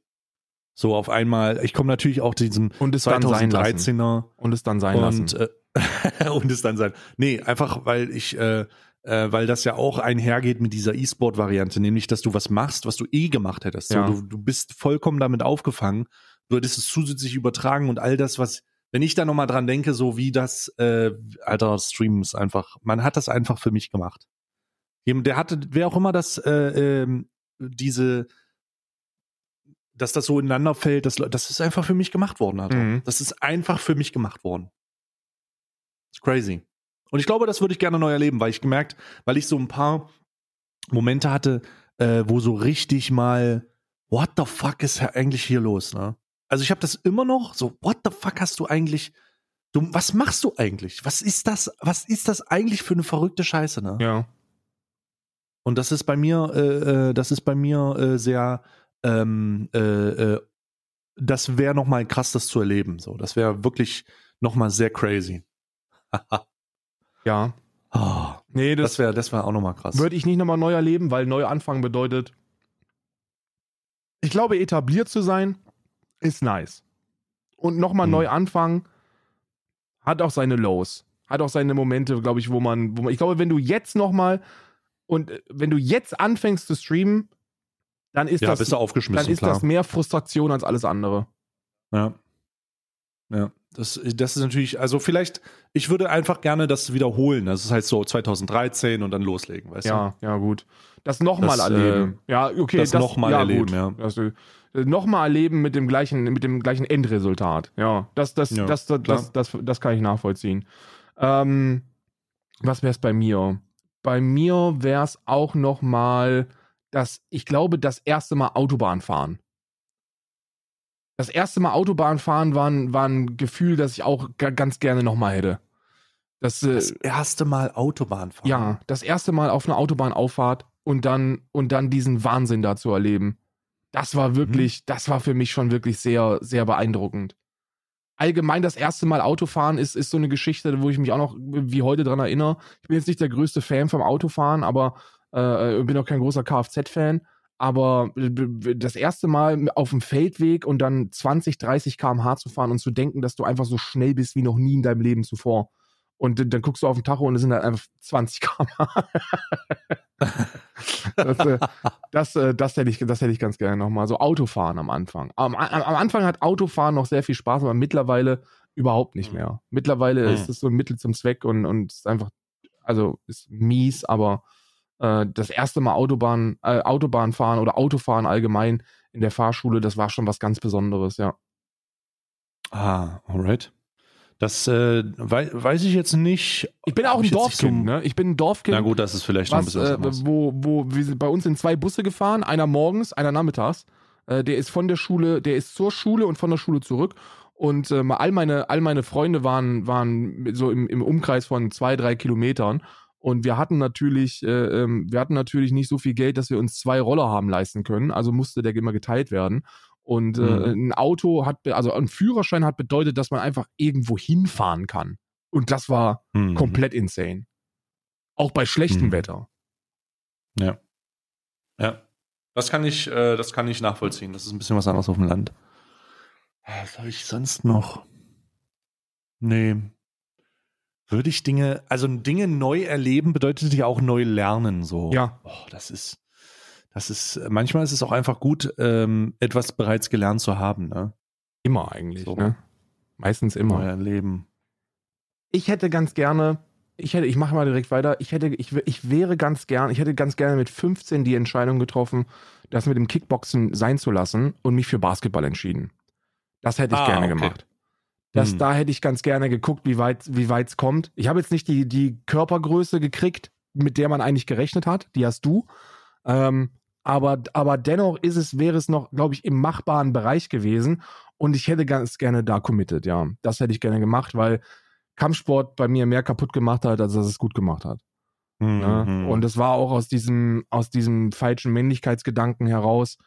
So auf einmal. Ich komme natürlich auch diesem Und es dann sein lassen. 2013er Und es dann sein und, lassen. äh, und es dann sein. Nee, einfach weil ich, äh, äh, weil das ja auch einhergeht mit dieser E-Sport-Variante, nämlich, dass du was machst, was du eh gemacht hättest. Ja. So, du, du bist vollkommen damit aufgefangen. Du hättest es zusätzlich übertragen und all das, was, wenn ich da nochmal dran denke, so wie das, äh, alter Stream ist einfach, man hat das einfach für mich gemacht. Jemand, Der hatte, wer auch immer das, äh, ähm, diese, dass das so ineinander fällt, das, das ist einfach für mich gemacht worden, Alter. Mhm. Das ist einfach für mich gemacht worden. Ist crazy. Und ich glaube, das würde ich gerne neu erleben, weil ich gemerkt, weil ich so ein paar Momente hatte, äh, wo so richtig mal, what the fuck ist eigentlich hier los, ne? Also ich habe das immer noch so, what the fuck hast du eigentlich, du, was machst du eigentlich? Was ist das, was ist das eigentlich für eine verrückte Scheiße, ne? ja. Und das ist bei mir, äh, äh, das ist bei mir äh, sehr, ähm, äh, äh, das wäre noch mal krass, das zu erleben. So, das wäre wirklich noch mal sehr crazy. Ja. Oh, Nee, das, das wäre, das wäre auch noch mal krass. würde ich nicht nochmal neu erleben, weil neu anfangen bedeutet, ich glaube, etabliert zu sein ist nice. Und nochmal Hm. neu anfangen hat auch seine Lows. Hat auch seine Momente, glaube ich, wo man, wo man, ich glaube, wenn du jetzt nochmal und äh, wenn du jetzt anfängst zu streamen, dann ist ja, das, dann ist klar. das mehr Frustration als alles andere. Ja. Ja, das, das ist natürlich, also vielleicht, ich würde einfach gerne das wiederholen. Das heißt so 2013 und dann loslegen, weißt Ja, ja, gut. Das nochmal Das, erleben. ja, okay. das noch mal ja, erleben, gut. ja. Das, äh, nochmal erleben mit dem gleichen, mit dem gleichen Endresultat. Ja, das, das, Ja, das, das, das, das, das kann ich nachvollziehen. Ähm, was wäre es bei mir? Bei mir wäre es auch nochmal das, ich glaube, das erste Mal Autobahn fahren. Das erste Mal Autobahn fahren war ein, war ein Gefühl, das ich auch ga- ganz gerne nochmal hätte. Das, äh, Das erste Mal Autobahn fahren. ja, das erste Mal auf einer Autobahnauffahrt und dann und dann diesen Wahnsinn da zu erleben. Das war wirklich, das war für mich schon wirklich sehr, sehr beeindruckend. Allgemein das erste Mal Autofahren ist, ist so eine Geschichte, wo ich mich auch noch wie heute dran erinnere. Ich bin jetzt nicht der größte Fan vom Autofahren, aber äh, bin auch kein großer Kfz-Fan. Aber b- das erste Mal auf dem Feldweg und dann 20, 30 km/h zu fahren und zu denken, dass du einfach so schnell bist wie noch nie in deinem Leben zuvor. Und dann- dann guckst du auf den Tacho und es sind halt einfach 20 km/h. das, äh, das, äh, das, hätte ich, das hätte ich ganz gerne nochmal. So Autofahren am Anfang. Am, am, am Anfang hat Autofahren noch sehr viel Spaß, aber mittlerweile überhaupt nicht Mhm. mehr. Mittlerweile Mhm. ist es so ein Mittel zum Zweck und, und ist einfach, also ist mies, aber äh, das erste Mal Autobahn, äh, Autobahn fahren oder Autofahren allgemein in der Fahrschule, das war schon was ganz Besonderes, ja. Ah, alright. Das äh, wei weiß ich jetzt nicht. Ich bin auch ein Dorfkind, ne? Ich bin ein Dorfkind. Na gut, das ist vielleicht noch ein was, bisschen was äh, wo, wo wir sind bei uns in zwei Busse gefahren, einer morgens, einer nachmittags. Äh, der ist von der Schule, der ist zur Schule und von der Schule zurück. Und ähm, all meine, all meine Freunde waren, waren so im, im Umkreis von zwei, drei Kilometern. Und wir hatten natürlich, äh, ähm, wir hatten natürlich nicht so viel Geld, dass wir uns zwei Roller haben leisten können. Also musste der immer geteilt werden. Und äh, Mhm. ein Auto hat, also ein Führerschein hat bedeutet, dass man einfach irgendwo hinfahren kann. Und das war Mhm. komplett insane. Auch bei schlechtem Mhm. Wetter. Ja. Ja. Das kann ich, äh, das kann ich nachvollziehen. Das ist ein bisschen was anderes auf dem Land. Was habe ich sonst noch? Nee. Würde ich Dinge, also Dinge neu erleben bedeutet ja auch neu lernen, so. Ja. Oh, das ist, das ist, manchmal ist es auch einfach gut, ähm, etwas bereits gelernt zu haben, ne? Immer eigentlich, So. ne? Meistens Neu immer. erleben. Ich hätte ganz gerne, ich hätte, ich mache mal direkt weiter, ich hätte, ich, ich wäre ganz gern, ich hätte ganz gerne mit 15 die Entscheidung getroffen, das mit dem Kickboxen sein zu lassen und mich für Basketball entschieden. Das hätte ich Ah, gerne okay. gemacht. Das, Hm. Da hätte ich ganz gerne geguckt, wie weit wie es kommt. Ich habe jetzt nicht die, die Körpergröße gekriegt, mit der man eigentlich gerechnet hat. Die hast du. Ähm, aber, aber dennoch ist es, wäre es noch, glaube ich, im machbaren Bereich gewesen. Und ich hätte ganz gerne da committed, ja. Das hätte ich gerne gemacht, weil Kampfsport bei mir mehr kaputt gemacht hat, als dass es gut gemacht hat. Mhm. Und es war auch aus diesem, aus diesem falschen Männlichkeitsgedanken heraus,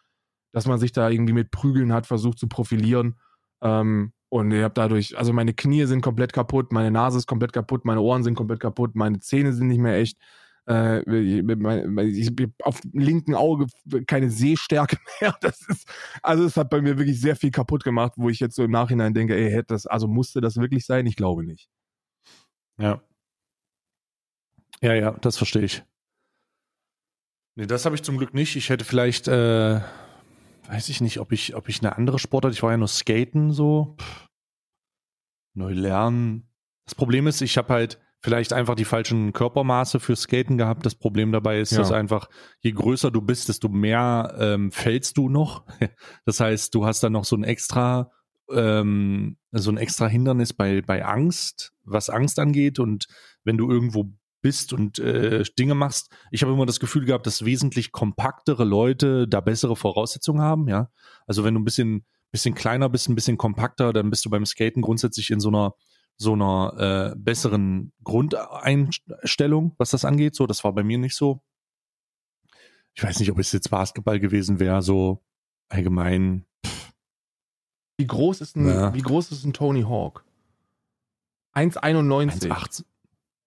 dass man sich da irgendwie mit Prügeln hat versucht zu profilieren. Ähm, und ich habe dadurch, also meine Knie sind komplett kaputt, meine Nase ist komplett kaputt, meine Ohren sind komplett kaputt, meine Zähne sind nicht mehr echt. Äh, ich ich habe auf dem linken Auge keine Sehstärke mehr. Das ist, also es hat bei mir wirklich sehr viel kaputt gemacht, wo ich jetzt so im Nachhinein denke, ey, hätte das, also musste das wirklich sein? Ich glaube nicht. Ja. Ja, ja, das verstehe ich. Nee, das habe ich zum Glück nicht. Ich hätte vielleicht, äh, weiß ich nicht, ob ich, ob ich eine andere Sportart, ich war ja nur Skaten so. Pff. Neu lernen. Das Problem ist, ich habe halt vielleicht einfach die falschen Körpermaße für Skaten gehabt. Das Problem dabei ist, Ja. dass einfach, je größer du bist, desto mehr ähm, fällst du noch. Das heißt, du hast dann noch so ein extra, ähm, so ein extra Hindernis bei, bei Angst, was Angst angeht. Und wenn du irgendwo bist und äh, Dinge machst, ich habe immer das Gefühl gehabt, dass wesentlich kompaktere Leute da bessere Voraussetzungen haben, ja. Also wenn du ein bisschen, bisschen kleiner bist, ein bisschen kompakter, dann bist du beim Skaten grundsätzlich in so einer so einer äh, besseren Grundeinstellung, was das angeht. So, das war bei mir nicht so. Ich weiß nicht, ob es jetzt Basketball gewesen wäre, so allgemein. Wie groß ist ein, Ja. wie groß ist ein Tony Hawk? 1,91.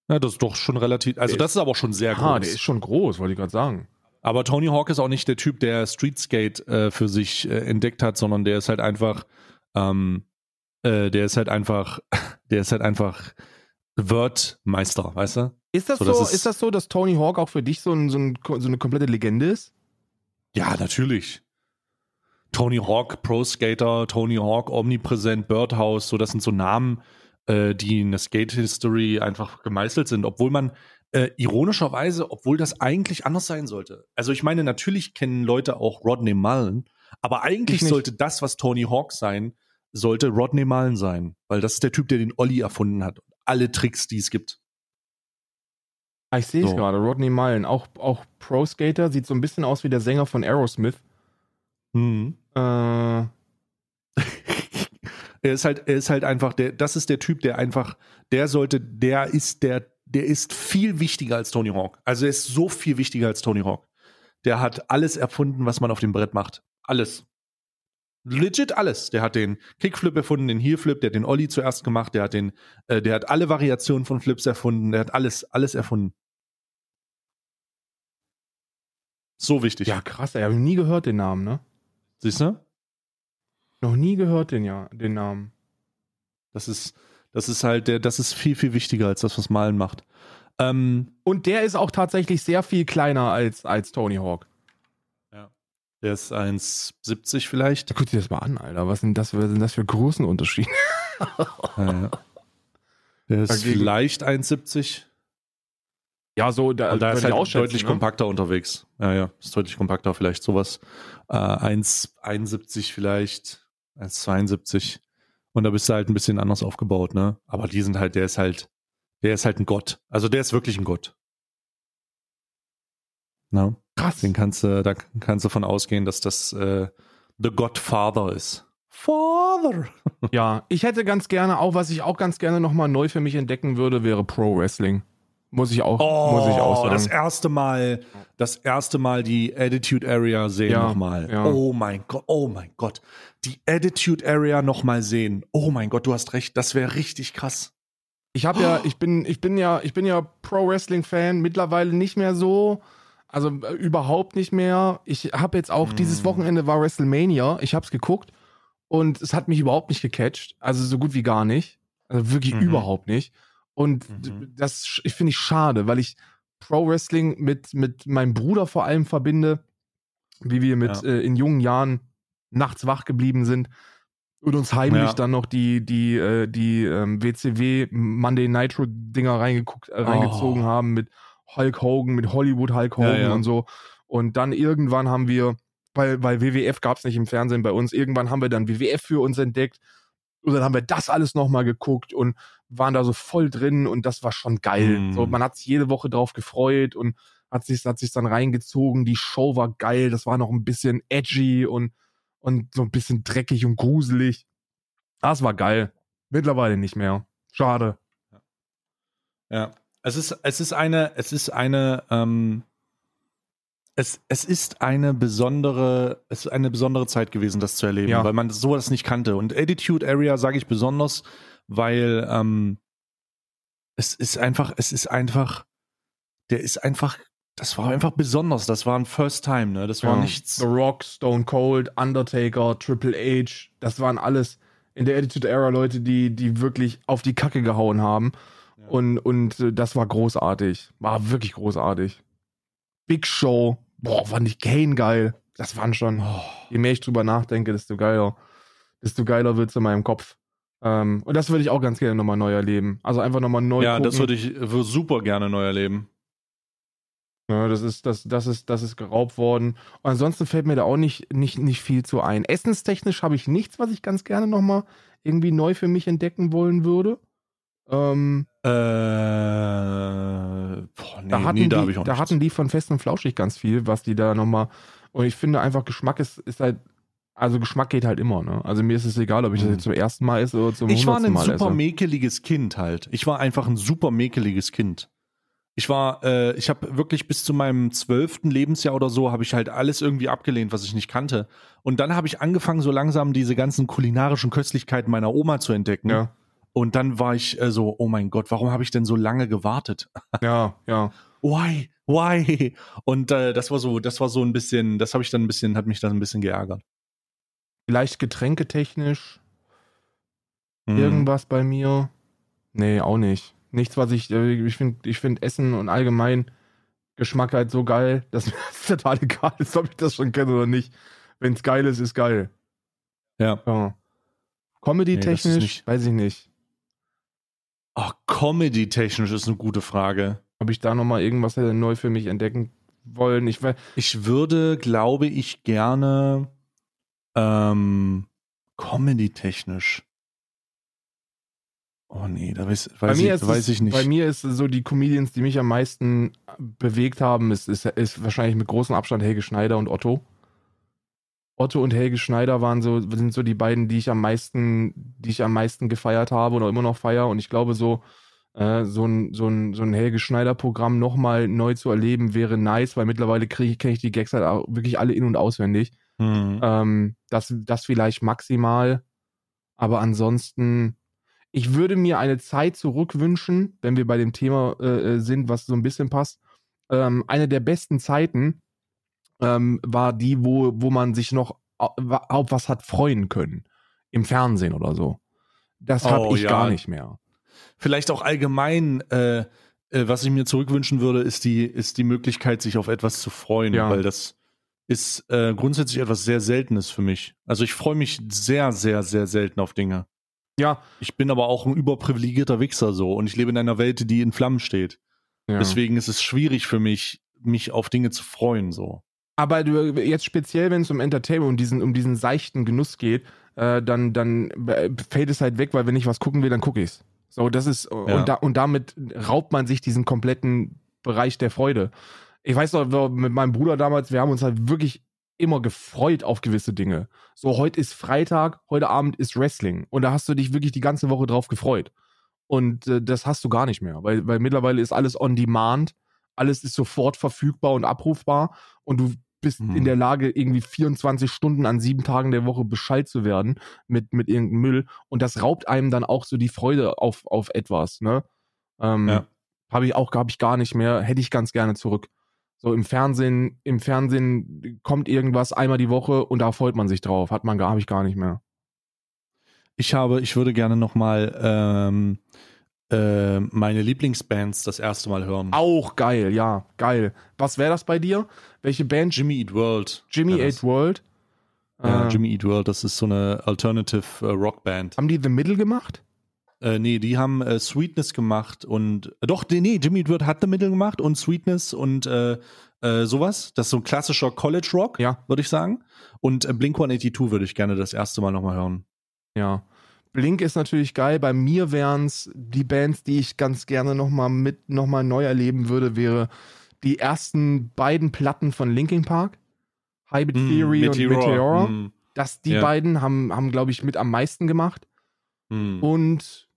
1,18. Ja, das ist doch schon relativ. Also, das ist aber schon sehr Ah, groß. der ist schon groß, wollte ich gerade sagen. Aber Tony Hawk ist auch nicht der Typ, der Street Skate äh, für sich äh, entdeckt hat, sondern der ist halt einfach, ähm, äh, der ist halt einfach, der ist halt einfach Wordmeister, weißt du? Ist das So, so, ist, ist- das so, dass Tony Hawk auch für dich so, ein, so, ein, so eine komplette Legende ist? Ja, natürlich. Tony Hawk, Pro Skater, Tony Hawk, Omnipräsent, Birdhouse, so das sind so Namen, äh, die in der Skate-History einfach gemeißelt sind, obwohl man äh, ironischerweise, obwohl das eigentlich anders sein sollte. Also ich meine, natürlich kennen Leute auch Rodney Mullen, aber eigentlich sollte das, was Tony Hawk sein, sollte Rodney Mullen sein, weil das ist der Typ, der den Olli erfunden hat. Alle Tricks, die es gibt. Ah, ich sehe es So. gerade, Rodney Mullen, auch, auch Pro-Skater, sieht so ein bisschen aus wie der Sänger von Aerosmith. Mhm. Äh, Er ist halt, er ist halt einfach, der, das ist der Typ, der einfach, der sollte, der ist der, der ist viel wichtiger als Tony Hawk. Also er ist so viel wichtiger als Tony Hawk. Der hat alles erfunden, was man auf dem Brett macht. Alles. Legit alles. Der hat den Kickflip erfunden, den Heelflip, der hat den Ollie zuerst gemacht, der hat den, äh, der hat alle Variationen von Flips erfunden, der hat alles, alles erfunden. So wichtig. ja, krass, ey, habe ich nie gehört, den Namen, ne? Siehst du? Noch nie gehört, den, ja, den Namen. Das ist, das ist halt der, das ist viel, viel wichtiger als das, was Malen macht. Ähm, Und der ist auch tatsächlich sehr viel kleiner als, als Tony Hawk. der ist 1,70 vielleicht. Da guck dir das mal an, Alter. Was sind das für, was sind das für Größenunterschiede? Ja, ja. Der ist Dagegen- vielleicht 1,70. Ja, so, da, Und da ist halt deutlich ne? kompakter unterwegs. Ja, ja, ist deutlich kompakter, vielleicht sowas. Äh, 1,71 vielleicht, 1,72. Und da bist du halt ein bisschen anders aufgebaut, ne? Aber die sind halt, der ist halt, der ist halt ein Gott. Also der ist wirklich ein Gott. Na? Krass. Den kannst du, da kannst du von ausgehen, dass das äh, The Godfather ist. Father. Ja, ich hätte ganz gerne, auch was ich auch ganz gerne nochmal neu für mich entdecken würde, wäre Pro Wrestling. Muss ich auch, muss ich auch Oh, das sagen. erste Mal, das erste Mal die Attitude Area sehen Ja, nochmal. ja. Oh mein Gott, oh mein Gott. Die Attitude Area nochmal sehen. Oh mein Gott, du hast recht, das wäre richtig krass. Ich habe ja, ich bin, ich bin ja, ich bin ja Pro Wrestling Fan, mittlerweile nicht mehr so. Also äh, überhaupt nicht mehr. Ich habe jetzt auch, Hm. dieses Wochenende war WrestleMania, ich habe es geguckt und es hat mich überhaupt nicht gecatcht. Also so gut wie gar nicht. Also wirklich Mhm. überhaupt nicht. Und Mhm. das finde ich schade, weil ich Pro Wrestling mit, mit meinem Bruder vor allem verbinde, wie wir mit Ja. äh, in jungen Jahren nachts wach geblieben sind und uns heimlich Ja. dann noch die, die, äh, die ähm, WCW Monday Nitro Dinger reingeguckt, äh, reingezogen Oh. haben mit Hulk Hogan, mit Hollywood Hulk Hogan ja. und so. Und dann irgendwann haben wir, weil, weil WWF gab es nicht im Fernsehen bei uns, irgendwann haben wir dann WWF für uns entdeckt. Und dann haben wir das alles nochmal geguckt und waren da so voll drin und das war schon geil. Mm. So, man hat sich jede Woche drauf gefreut und hat sich, hat sich dann reingezogen. Die Show war geil, das war noch ein bisschen edgy und, und so ein bisschen dreckig und gruselig. Das war geil. Mittlerweile nicht mehr. Schade. Ja. Es ist, es ist eine, es ist eine, ähm, es, es ist eine besondere, es ist eine besondere Zeit gewesen, das zu erleben, Ja. weil man sowas nicht kannte. Und Attitude Area sage ich besonders, weil ähm, es ist einfach, es ist einfach, der ist einfach, das war einfach besonders. Das war ein First Time, ne? Das war Ja. nichts. The Rock, Stone Cold, Undertaker, Triple H, das waren alles in der Attitude Era Leute, die, die wirklich auf die Kacke gehauen haben. Ja. Und, und äh, das war großartig. War wirklich großartig. Big Show. Boah, fand ich Kane geil. Das waren schon, Oh. je mehr ich drüber nachdenke, desto geiler. Desto geiler wird's in meinem Kopf. Ähm, und das würde ich auch ganz gerne nochmal neu erleben. Also einfach nochmal neu Ja, gucken. das würde ich würde super gerne neu erleben. Ja, das ist, das, das ist, das ist geraubt worden. Und ansonsten fällt mir da auch nicht, nicht, nicht viel zu ein. Essenstechnisch habe ich nichts, was ich ganz gerne nochmal irgendwie neu für mich entdecken wollen würde. Ähm, Äh, boah, nee, da hatten, nee, da die, habe ich auch da hatten die von Fest und Flauschig ganz viel, was die da nochmal. Und ich finde einfach, Geschmack ist, ist halt. Also Geschmack geht halt immer, ne? Also mir ist es egal, ob ich das Mhm. jetzt zum ersten Mal esse oder zum Ich war hundertsten ein super esse. mäkeliges Kind halt. Ich war einfach ein super mäkeliges Kind. Ich war, äh, ich habe wirklich bis zu meinem zwölften Lebensjahr oder so, habe ich halt alles irgendwie abgelehnt, was ich nicht kannte. Und dann habe ich angefangen, so langsam diese ganzen kulinarischen Köstlichkeiten meiner Oma zu entdecken. Ja, Und dann war ich äh, so, oh mein Gott, warum habe ich denn so lange gewartet? ja, ja. Why? Why? Und äh, das war so, das war so ein bisschen, das habe ich dann ein bisschen, hat mich dann ein bisschen geärgert. Vielleicht getränketechnisch, Mhm. Irgendwas bei mir? Nee, auch nicht. Nichts, was ich, äh, ich finde, ich finde Essen und allgemein Geschmack halt so geil, dass mir das total egal ist, ob ich das schon kenne oder nicht. Wenn es geil ist, ist geil. Ja. Ja. Comedy-technisch, nicht- weiß ich nicht. Ach, Comedy-technisch ist eine gute Frage. Ob ich da nochmal irgendwas hätte neu für mich entdecken wollen. Ich Ich würde, glaube ich, gerne ähm, Comedy-technisch. Oh nee, da weiß, weiß, ich, ist weiß es, ich nicht. Bei mir ist es so, die Comedians, die mich am meisten bewegt haben, ist, ist, ist wahrscheinlich mit großem Abstand Helge Schneider und Otto. Otto und Helge Schneider waren so, sind so die beiden, die ich am meisten, die ich am meisten gefeiert habe oder immer noch feier. Und ich glaube, so, äh, so ein, so ein, so ein Helge Schneider-Programm nochmal neu zu erleben, wäre nice, weil mittlerweile kriege ich, kenne ich die Gags halt auch wirklich alle in- und auswendig. Hm. Ähm, das, das vielleicht maximal. Aber ansonsten, ich würde mir eine Zeit zurückwünschen, wenn wir bei dem Thema äh, äh, sind, was so ein bisschen passt. Ähm, eine der besten Zeiten ähm, war die, wo, wo man sich noch auf was hat freuen können. Im Fernsehen oder so. Das habe Oh, ich ja. gar nicht mehr. Vielleicht auch allgemein, äh, äh, was ich mir zurückwünschen würde, ist die, ist die Möglichkeit, sich auf etwas zu freuen, Ja. weil das ist äh, grundsätzlich etwas sehr Seltenes für mich. Also ich freue mich sehr, sehr, sehr selten auf Dinge. Ja, Ich bin aber auch ein überprivilegierter Wichser so und ich lebe in einer Welt, die in Flammen steht. ja. Deswegen ist es schwierig für mich, mich auf Dinge zu freuen so. Aber du, jetzt speziell, wenn es um Entertainment, um diesen, um diesen seichten Genuss geht, äh, dann, dann äh, fällt es halt weg, weil wenn ich was gucken will, dann gucke ich's. So, das ist, Ja. und, da, und damit raubt man sich diesen kompletten Bereich der Freude. Ich weiß noch, mit meinem Bruder damals, wir haben uns halt wirklich immer gefreut auf gewisse Dinge. So, heute ist Freitag, heute Abend ist Wrestling. Und da hast du dich wirklich die ganze Woche drauf gefreut. Und äh, das hast du gar nicht mehr, weil, weil mittlerweile ist alles on demand, alles ist sofort verfügbar und abrufbar und du bist Mhm. in der Lage, irgendwie 24 Stunden an sieben Tagen der Woche Bescheid zu werden mit, mit irgendeinem Müll. Und das raubt einem dann auch so die Freude auf, auf etwas, ne? Ähm, Ja. Habe ich auch, habe ich gar nicht mehr, hätte ich ganz gerne zurück. So im Fernsehen, im Fernsehen kommt irgendwas einmal die Woche und da freut man sich drauf. Hat man gar, habe ich gar nicht mehr. Ich habe, ich würde gerne nochmal ähm, äh, meine Lieblingsbands das erste Mal hören. Auch geil, ja, geil. Was wäre das bei dir? Welche Band? Jimmy Eat World. Jimmy Eat. World. Ja, Äh, Jimmy Eat World, das ist so eine Alternative äh, Rockband. haben die The Middle gemacht? Äh, nee, die haben äh, Sweetness gemacht und äh, doch, nee, nee, Jimmy Eat World hat The Middle gemacht und Sweetness und äh, äh, sowas. Das ist so ein klassischer College Rock, Ja. würde ich sagen. Und Blink 182 würde ich gerne das erste Mal nochmal hören. Ja. Blink ist natürlich geil. Bei mir wären es die Bands, die ich ganz gerne nochmal mit nochmal neu erleben würde, wäre die ersten beiden Platten von Linkin Park. Hybrid Mm, Theory und Meteora. Mm, Das, die Ja. beiden haben, haben glaube ich, mit am meisten gemacht. mm. Und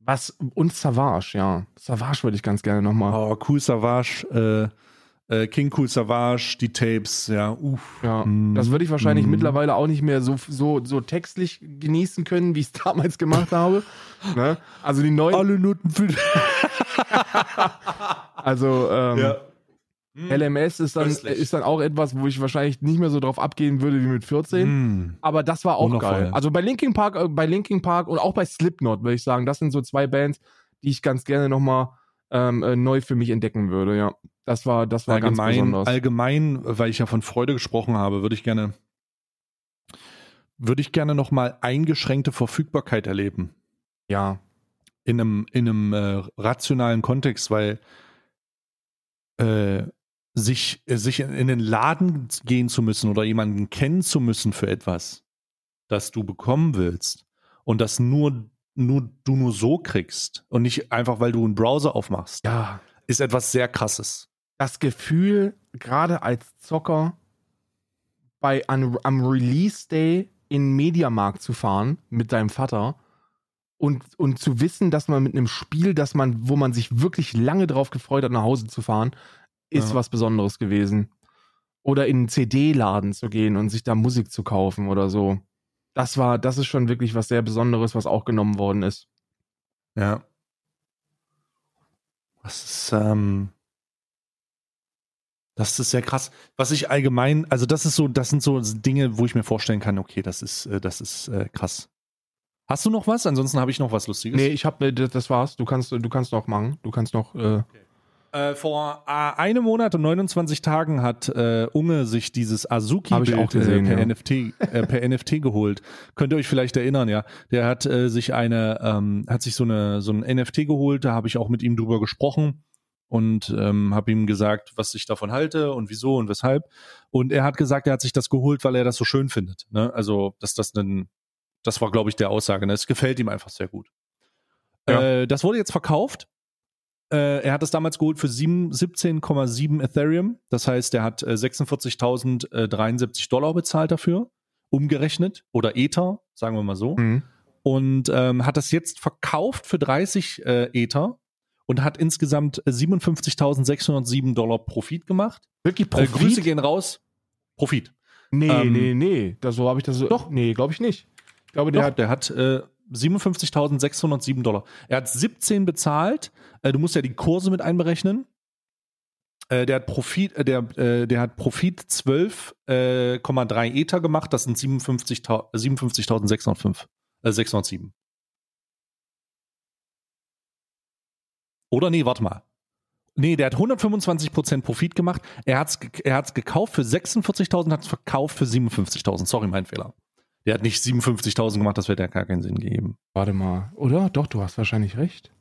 was, und Savage, ja. Savage würde ich ganz gerne nochmal. Oh, Cool Savage, äh, äh, King Cool Savage, die Tapes, ja, uff. Ja, Mm, das würde ich wahrscheinlich mm. mittlerweile auch nicht mehr so, so, so textlich genießen können, wie ich es damals gemacht habe. Ne? Also die neuen, Alle Noten für. also ähm, ja. LMS ist dann, ist dann auch etwas, wo ich wahrscheinlich nicht mehr so drauf abgehen würde wie mit 14. Mm. Aber das war auch Wundervoll. geil. Also bei Linkin Park, äh, bei Linkin Park und auch bei Slipknot würde ich sagen, das sind so zwei Bands, die ich ganz gerne nochmal ähm, äh, neu für mich entdecken würde. Ja, das war, das war ganz allgemein, besonders. allgemein, weil ich ja von Freude gesprochen habe, würde ich gerne, würde ich gerne noch mal eingeschränkte Verfügbarkeit erleben ja, in einem in einem äh, rationalen Kontext, weil äh, sich sich in, in den Laden gehen zu müssen oder jemanden kennen zu müssen für etwas, das du bekommen willst und das nur nur du nur so kriegst und nicht einfach weil du einen Browser aufmachst, ja. ist etwas sehr krasses. Das Gefühl, gerade als Zocker bei an, am Release Day in den Mediamarkt zu fahren mit deinem Vater und, und zu wissen, dass man mit einem Spiel, dass man, wo man sich wirklich lange drauf gefreut hat, nach Hause zu fahren, ist Ja. was Besonderes gewesen. Oder in einen CD-Laden zu gehen und sich da Musik zu kaufen oder so. Das war, das ist schon wirklich was sehr Besonderes, was auch genommen worden ist. Ja. Das ist, ähm, das ist sehr krass. Was ich allgemein, also das ist so, das sind so Dinge, wo ich mir vorstellen kann, okay, das ist, äh, das ist äh, krass. Hast du noch was? Ansonsten habe ich noch was Lustiges. Nee, ich hab, äh, das war's. Du kannst, du kannst noch machen. Du kannst noch, äh, Äh, vor äh, einem Monat und 29 Tagen hat Unge sich dieses Azuki-Bild gesehen, per, ja. NFT, per NFT geholt. Könnt ihr euch vielleicht erinnern, ja? Der hat sich eine, ähm, hat sich so eine so ein NFT geholt. Da habe ich auch mit ihm drüber gesprochen und ähm, habe ihm gesagt, was ich davon halte und wieso und weshalb. Und er hat gesagt, er hat sich das geholt, weil er das so schön findet. Ne? Also, dass das ein, das war, glaube ich, der Aussage. Ne? Es gefällt ihm einfach sehr gut. Ja. Äh, das wurde jetzt verkauft. Äh, er hat es damals geholt für sieben- 17,7 Ethereum. Das heißt, er hat äh, 46.073 Dollar bezahlt dafür, umgerechnet. Oder Ether, sagen wir mal so. mhm. Und ähm, hat das jetzt verkauft für 30 äh, Ether und hat insgesamt äh, 57.607 Dollar Profit gemacht. wirklich Äh, Grüße gehen raus. Profit. Nee, Ähm, nee, nee. Das, so habe ich das so. Doch. Nee, glaube ich nicht. Ich glaube, der Doch, hat. der hat äh, 57.607 Dollar. Er hat 17 bezahlt. Äh, du musst ja die Kurse mit einberechnen. Äh, der hat Profit, äh, der, äh, der hat Profit 12,3 Ether gemacht. Das sind 57.000 57.605, äh, 607. Oder nee, warte mal. Nee, der hat 125% Profit gemacht. Er hat es er hat's gekauft für 46.000, hat es verkauft für 57.000. Sorry, mein Fehler. Der hat nicht 57.000 gemacht, das hätte ja gar keinen Sinn gegeben. Warte mal. Oder? Doch, du hast wahrscheinlich recht.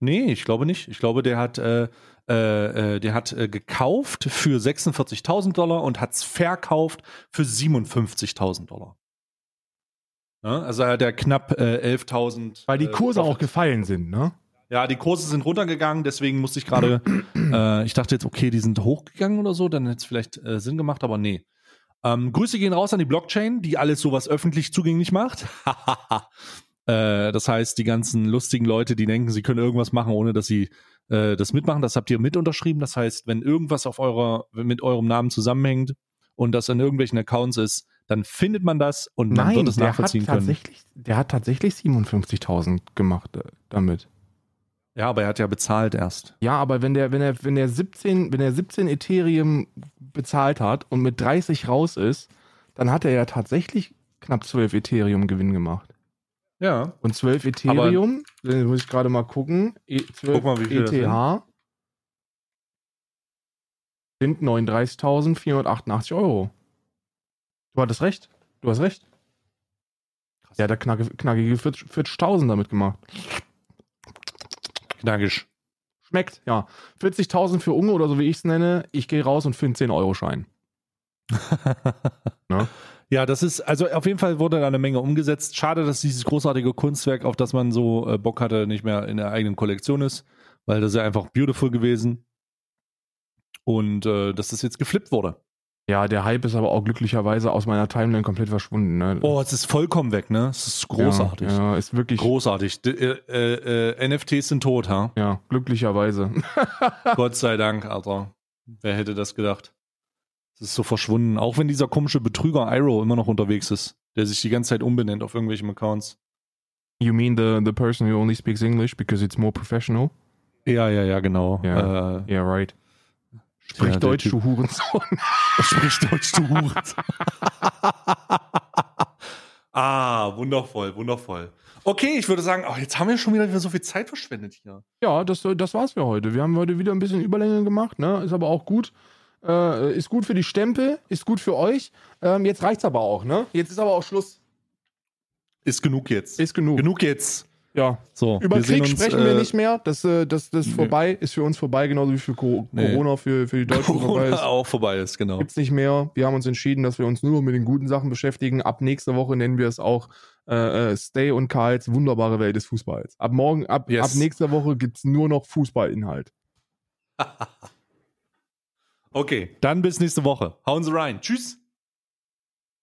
Nee, ich glaube nicht. Ich glaube, der hat, äh, äh, äh, der hat äh, gekauft für 46.000 Dollar und hat es verkauft für 57.000 Dollar. Ja, also hat er knapp äh, 11.000. Weil die äh, Kurse auch gefallen sind, ne? Ja, die Kurse sind runtergegangen, deswegen musste ich gerade, äh, ich dachte jetzt, okay, die sind hochgegangen oder so, dann hätte es vielleicht äh, Sinn gemacht, aber nee. Ähm, Grüße gehen raus an die Blockchain, die alles sowas öffentlich zugänglich macht. äh, das heißt, die ganzen lustigen Leute, die denken, sie können irgendwas machen, ohne dass sie äh, das mitmachen, das habt ihr mit unterschrieben. Das heißt, wenn irgendwas auf eurer, mit eurem Namen zusammenhängt und das in irgendwelchen Accounts ist, dann findet man das und man wird es der hat, nachvollziehen können. tatsächlich, der hat tatsächlich 57.000 gemacht äh, damit. Ja, aber er hat ja bezahlt erst. Ja, aber wenn der, wenn er, wenn der 17, wenn er 17 Ethereum bezahlt hat und mit 30 raus ist, dann hat er ja tatsächlich knapp 12 Ethereum Gewinn gemacht. Ja. Und 12 Ethereum, dann muss ich gerade mal gucken, e 12 Guck mal, wie viel das ETH sind 39.488 Euro. Du hattest recht. Du hast recht. Der hat da knackige, knackige 40 40.000 damit gemacht. Knackig. Schmeckt, ja. 40.000 für Unge oder so wie ich es nenne. Ich gehe raus und finde 10-Euro-Schein. Ne? Ja, das ist, also auf jeden Fall wurde da eine Menge umgesetzt. Schade, dass dieses großartige Kunstwerk, auf das man so äh, Bock hatte, nicht mehr in der eigenen Kollektion ist, weil das ist ja einfach beautiful gewesen. Und äh, dass das jetzt geflippt wurde. Ja, der Hype ist aber auch glücklicherweise aus meiner Timeline komplett verschwunden. Ne? Oh, es ist vollkommen weg, ne? Es ist großartig. Ja, ja ist wirklich. Großartig. D äh, äh, äh, NFTs sind tot, ha? Ja, glücklicherweise. Gott sei Dank, Alter. Wer hätte das gedacht? Es ist so verschwunden. Auch wenn dieser komische Betrüger Iro immer noch unterwegs ist, der sich die ganze Zeit umbenennt auf irgendwelchen Accounts. You mean the, the person who only speaks English because it's more professional? Ja, ja, ja, genau. Ja. Äh, Yeah, right. Sprich Ja, Deutsch, du Hurensohn. Sprich Deutsch, du Hurensohn. ah, wundervoll, wundervoll. Okay, ich würde sagen, ach, jetzt haben wir schon wieder so viel Zeit verschwendet hier. Ja, das, das war's für heute. Wir haben heute wieder ein bisschen Überlänge gemacht, ne? Ist aber auch gut. Äh, ist gut für die Stempel, ist gut für euch. Ähm, jetzt reicht's aber auch, ne? Jetzt ist aber auch Schluss. Ist genug jetzt. Ist genug. genug jetzt. Ja. So, Über wir Krieg uns, sprechen wir äh, nicht mehr. Das, äh, das, das ist vorbei, ist für uns vorbei, genauso wie für Co Nee. Corona für, für die Deutschen vorbei Corona ist. auch vorbei ist, genau. Gibt's nicht mehr. Wir haben uns entschieden, dass wir uns nur mit den guten Sachen beschäftigen. Ab nächster Woche nennen wir es auch äh, äh, Stay und Karls wunderbare Welt des Fußballs. Ab morgen, ab, Yes. ab nächster Woche gibt's nur noch Fußballinhalt. Okay, dann bis nächste Woche. Hauen Sie rein. Tschüss.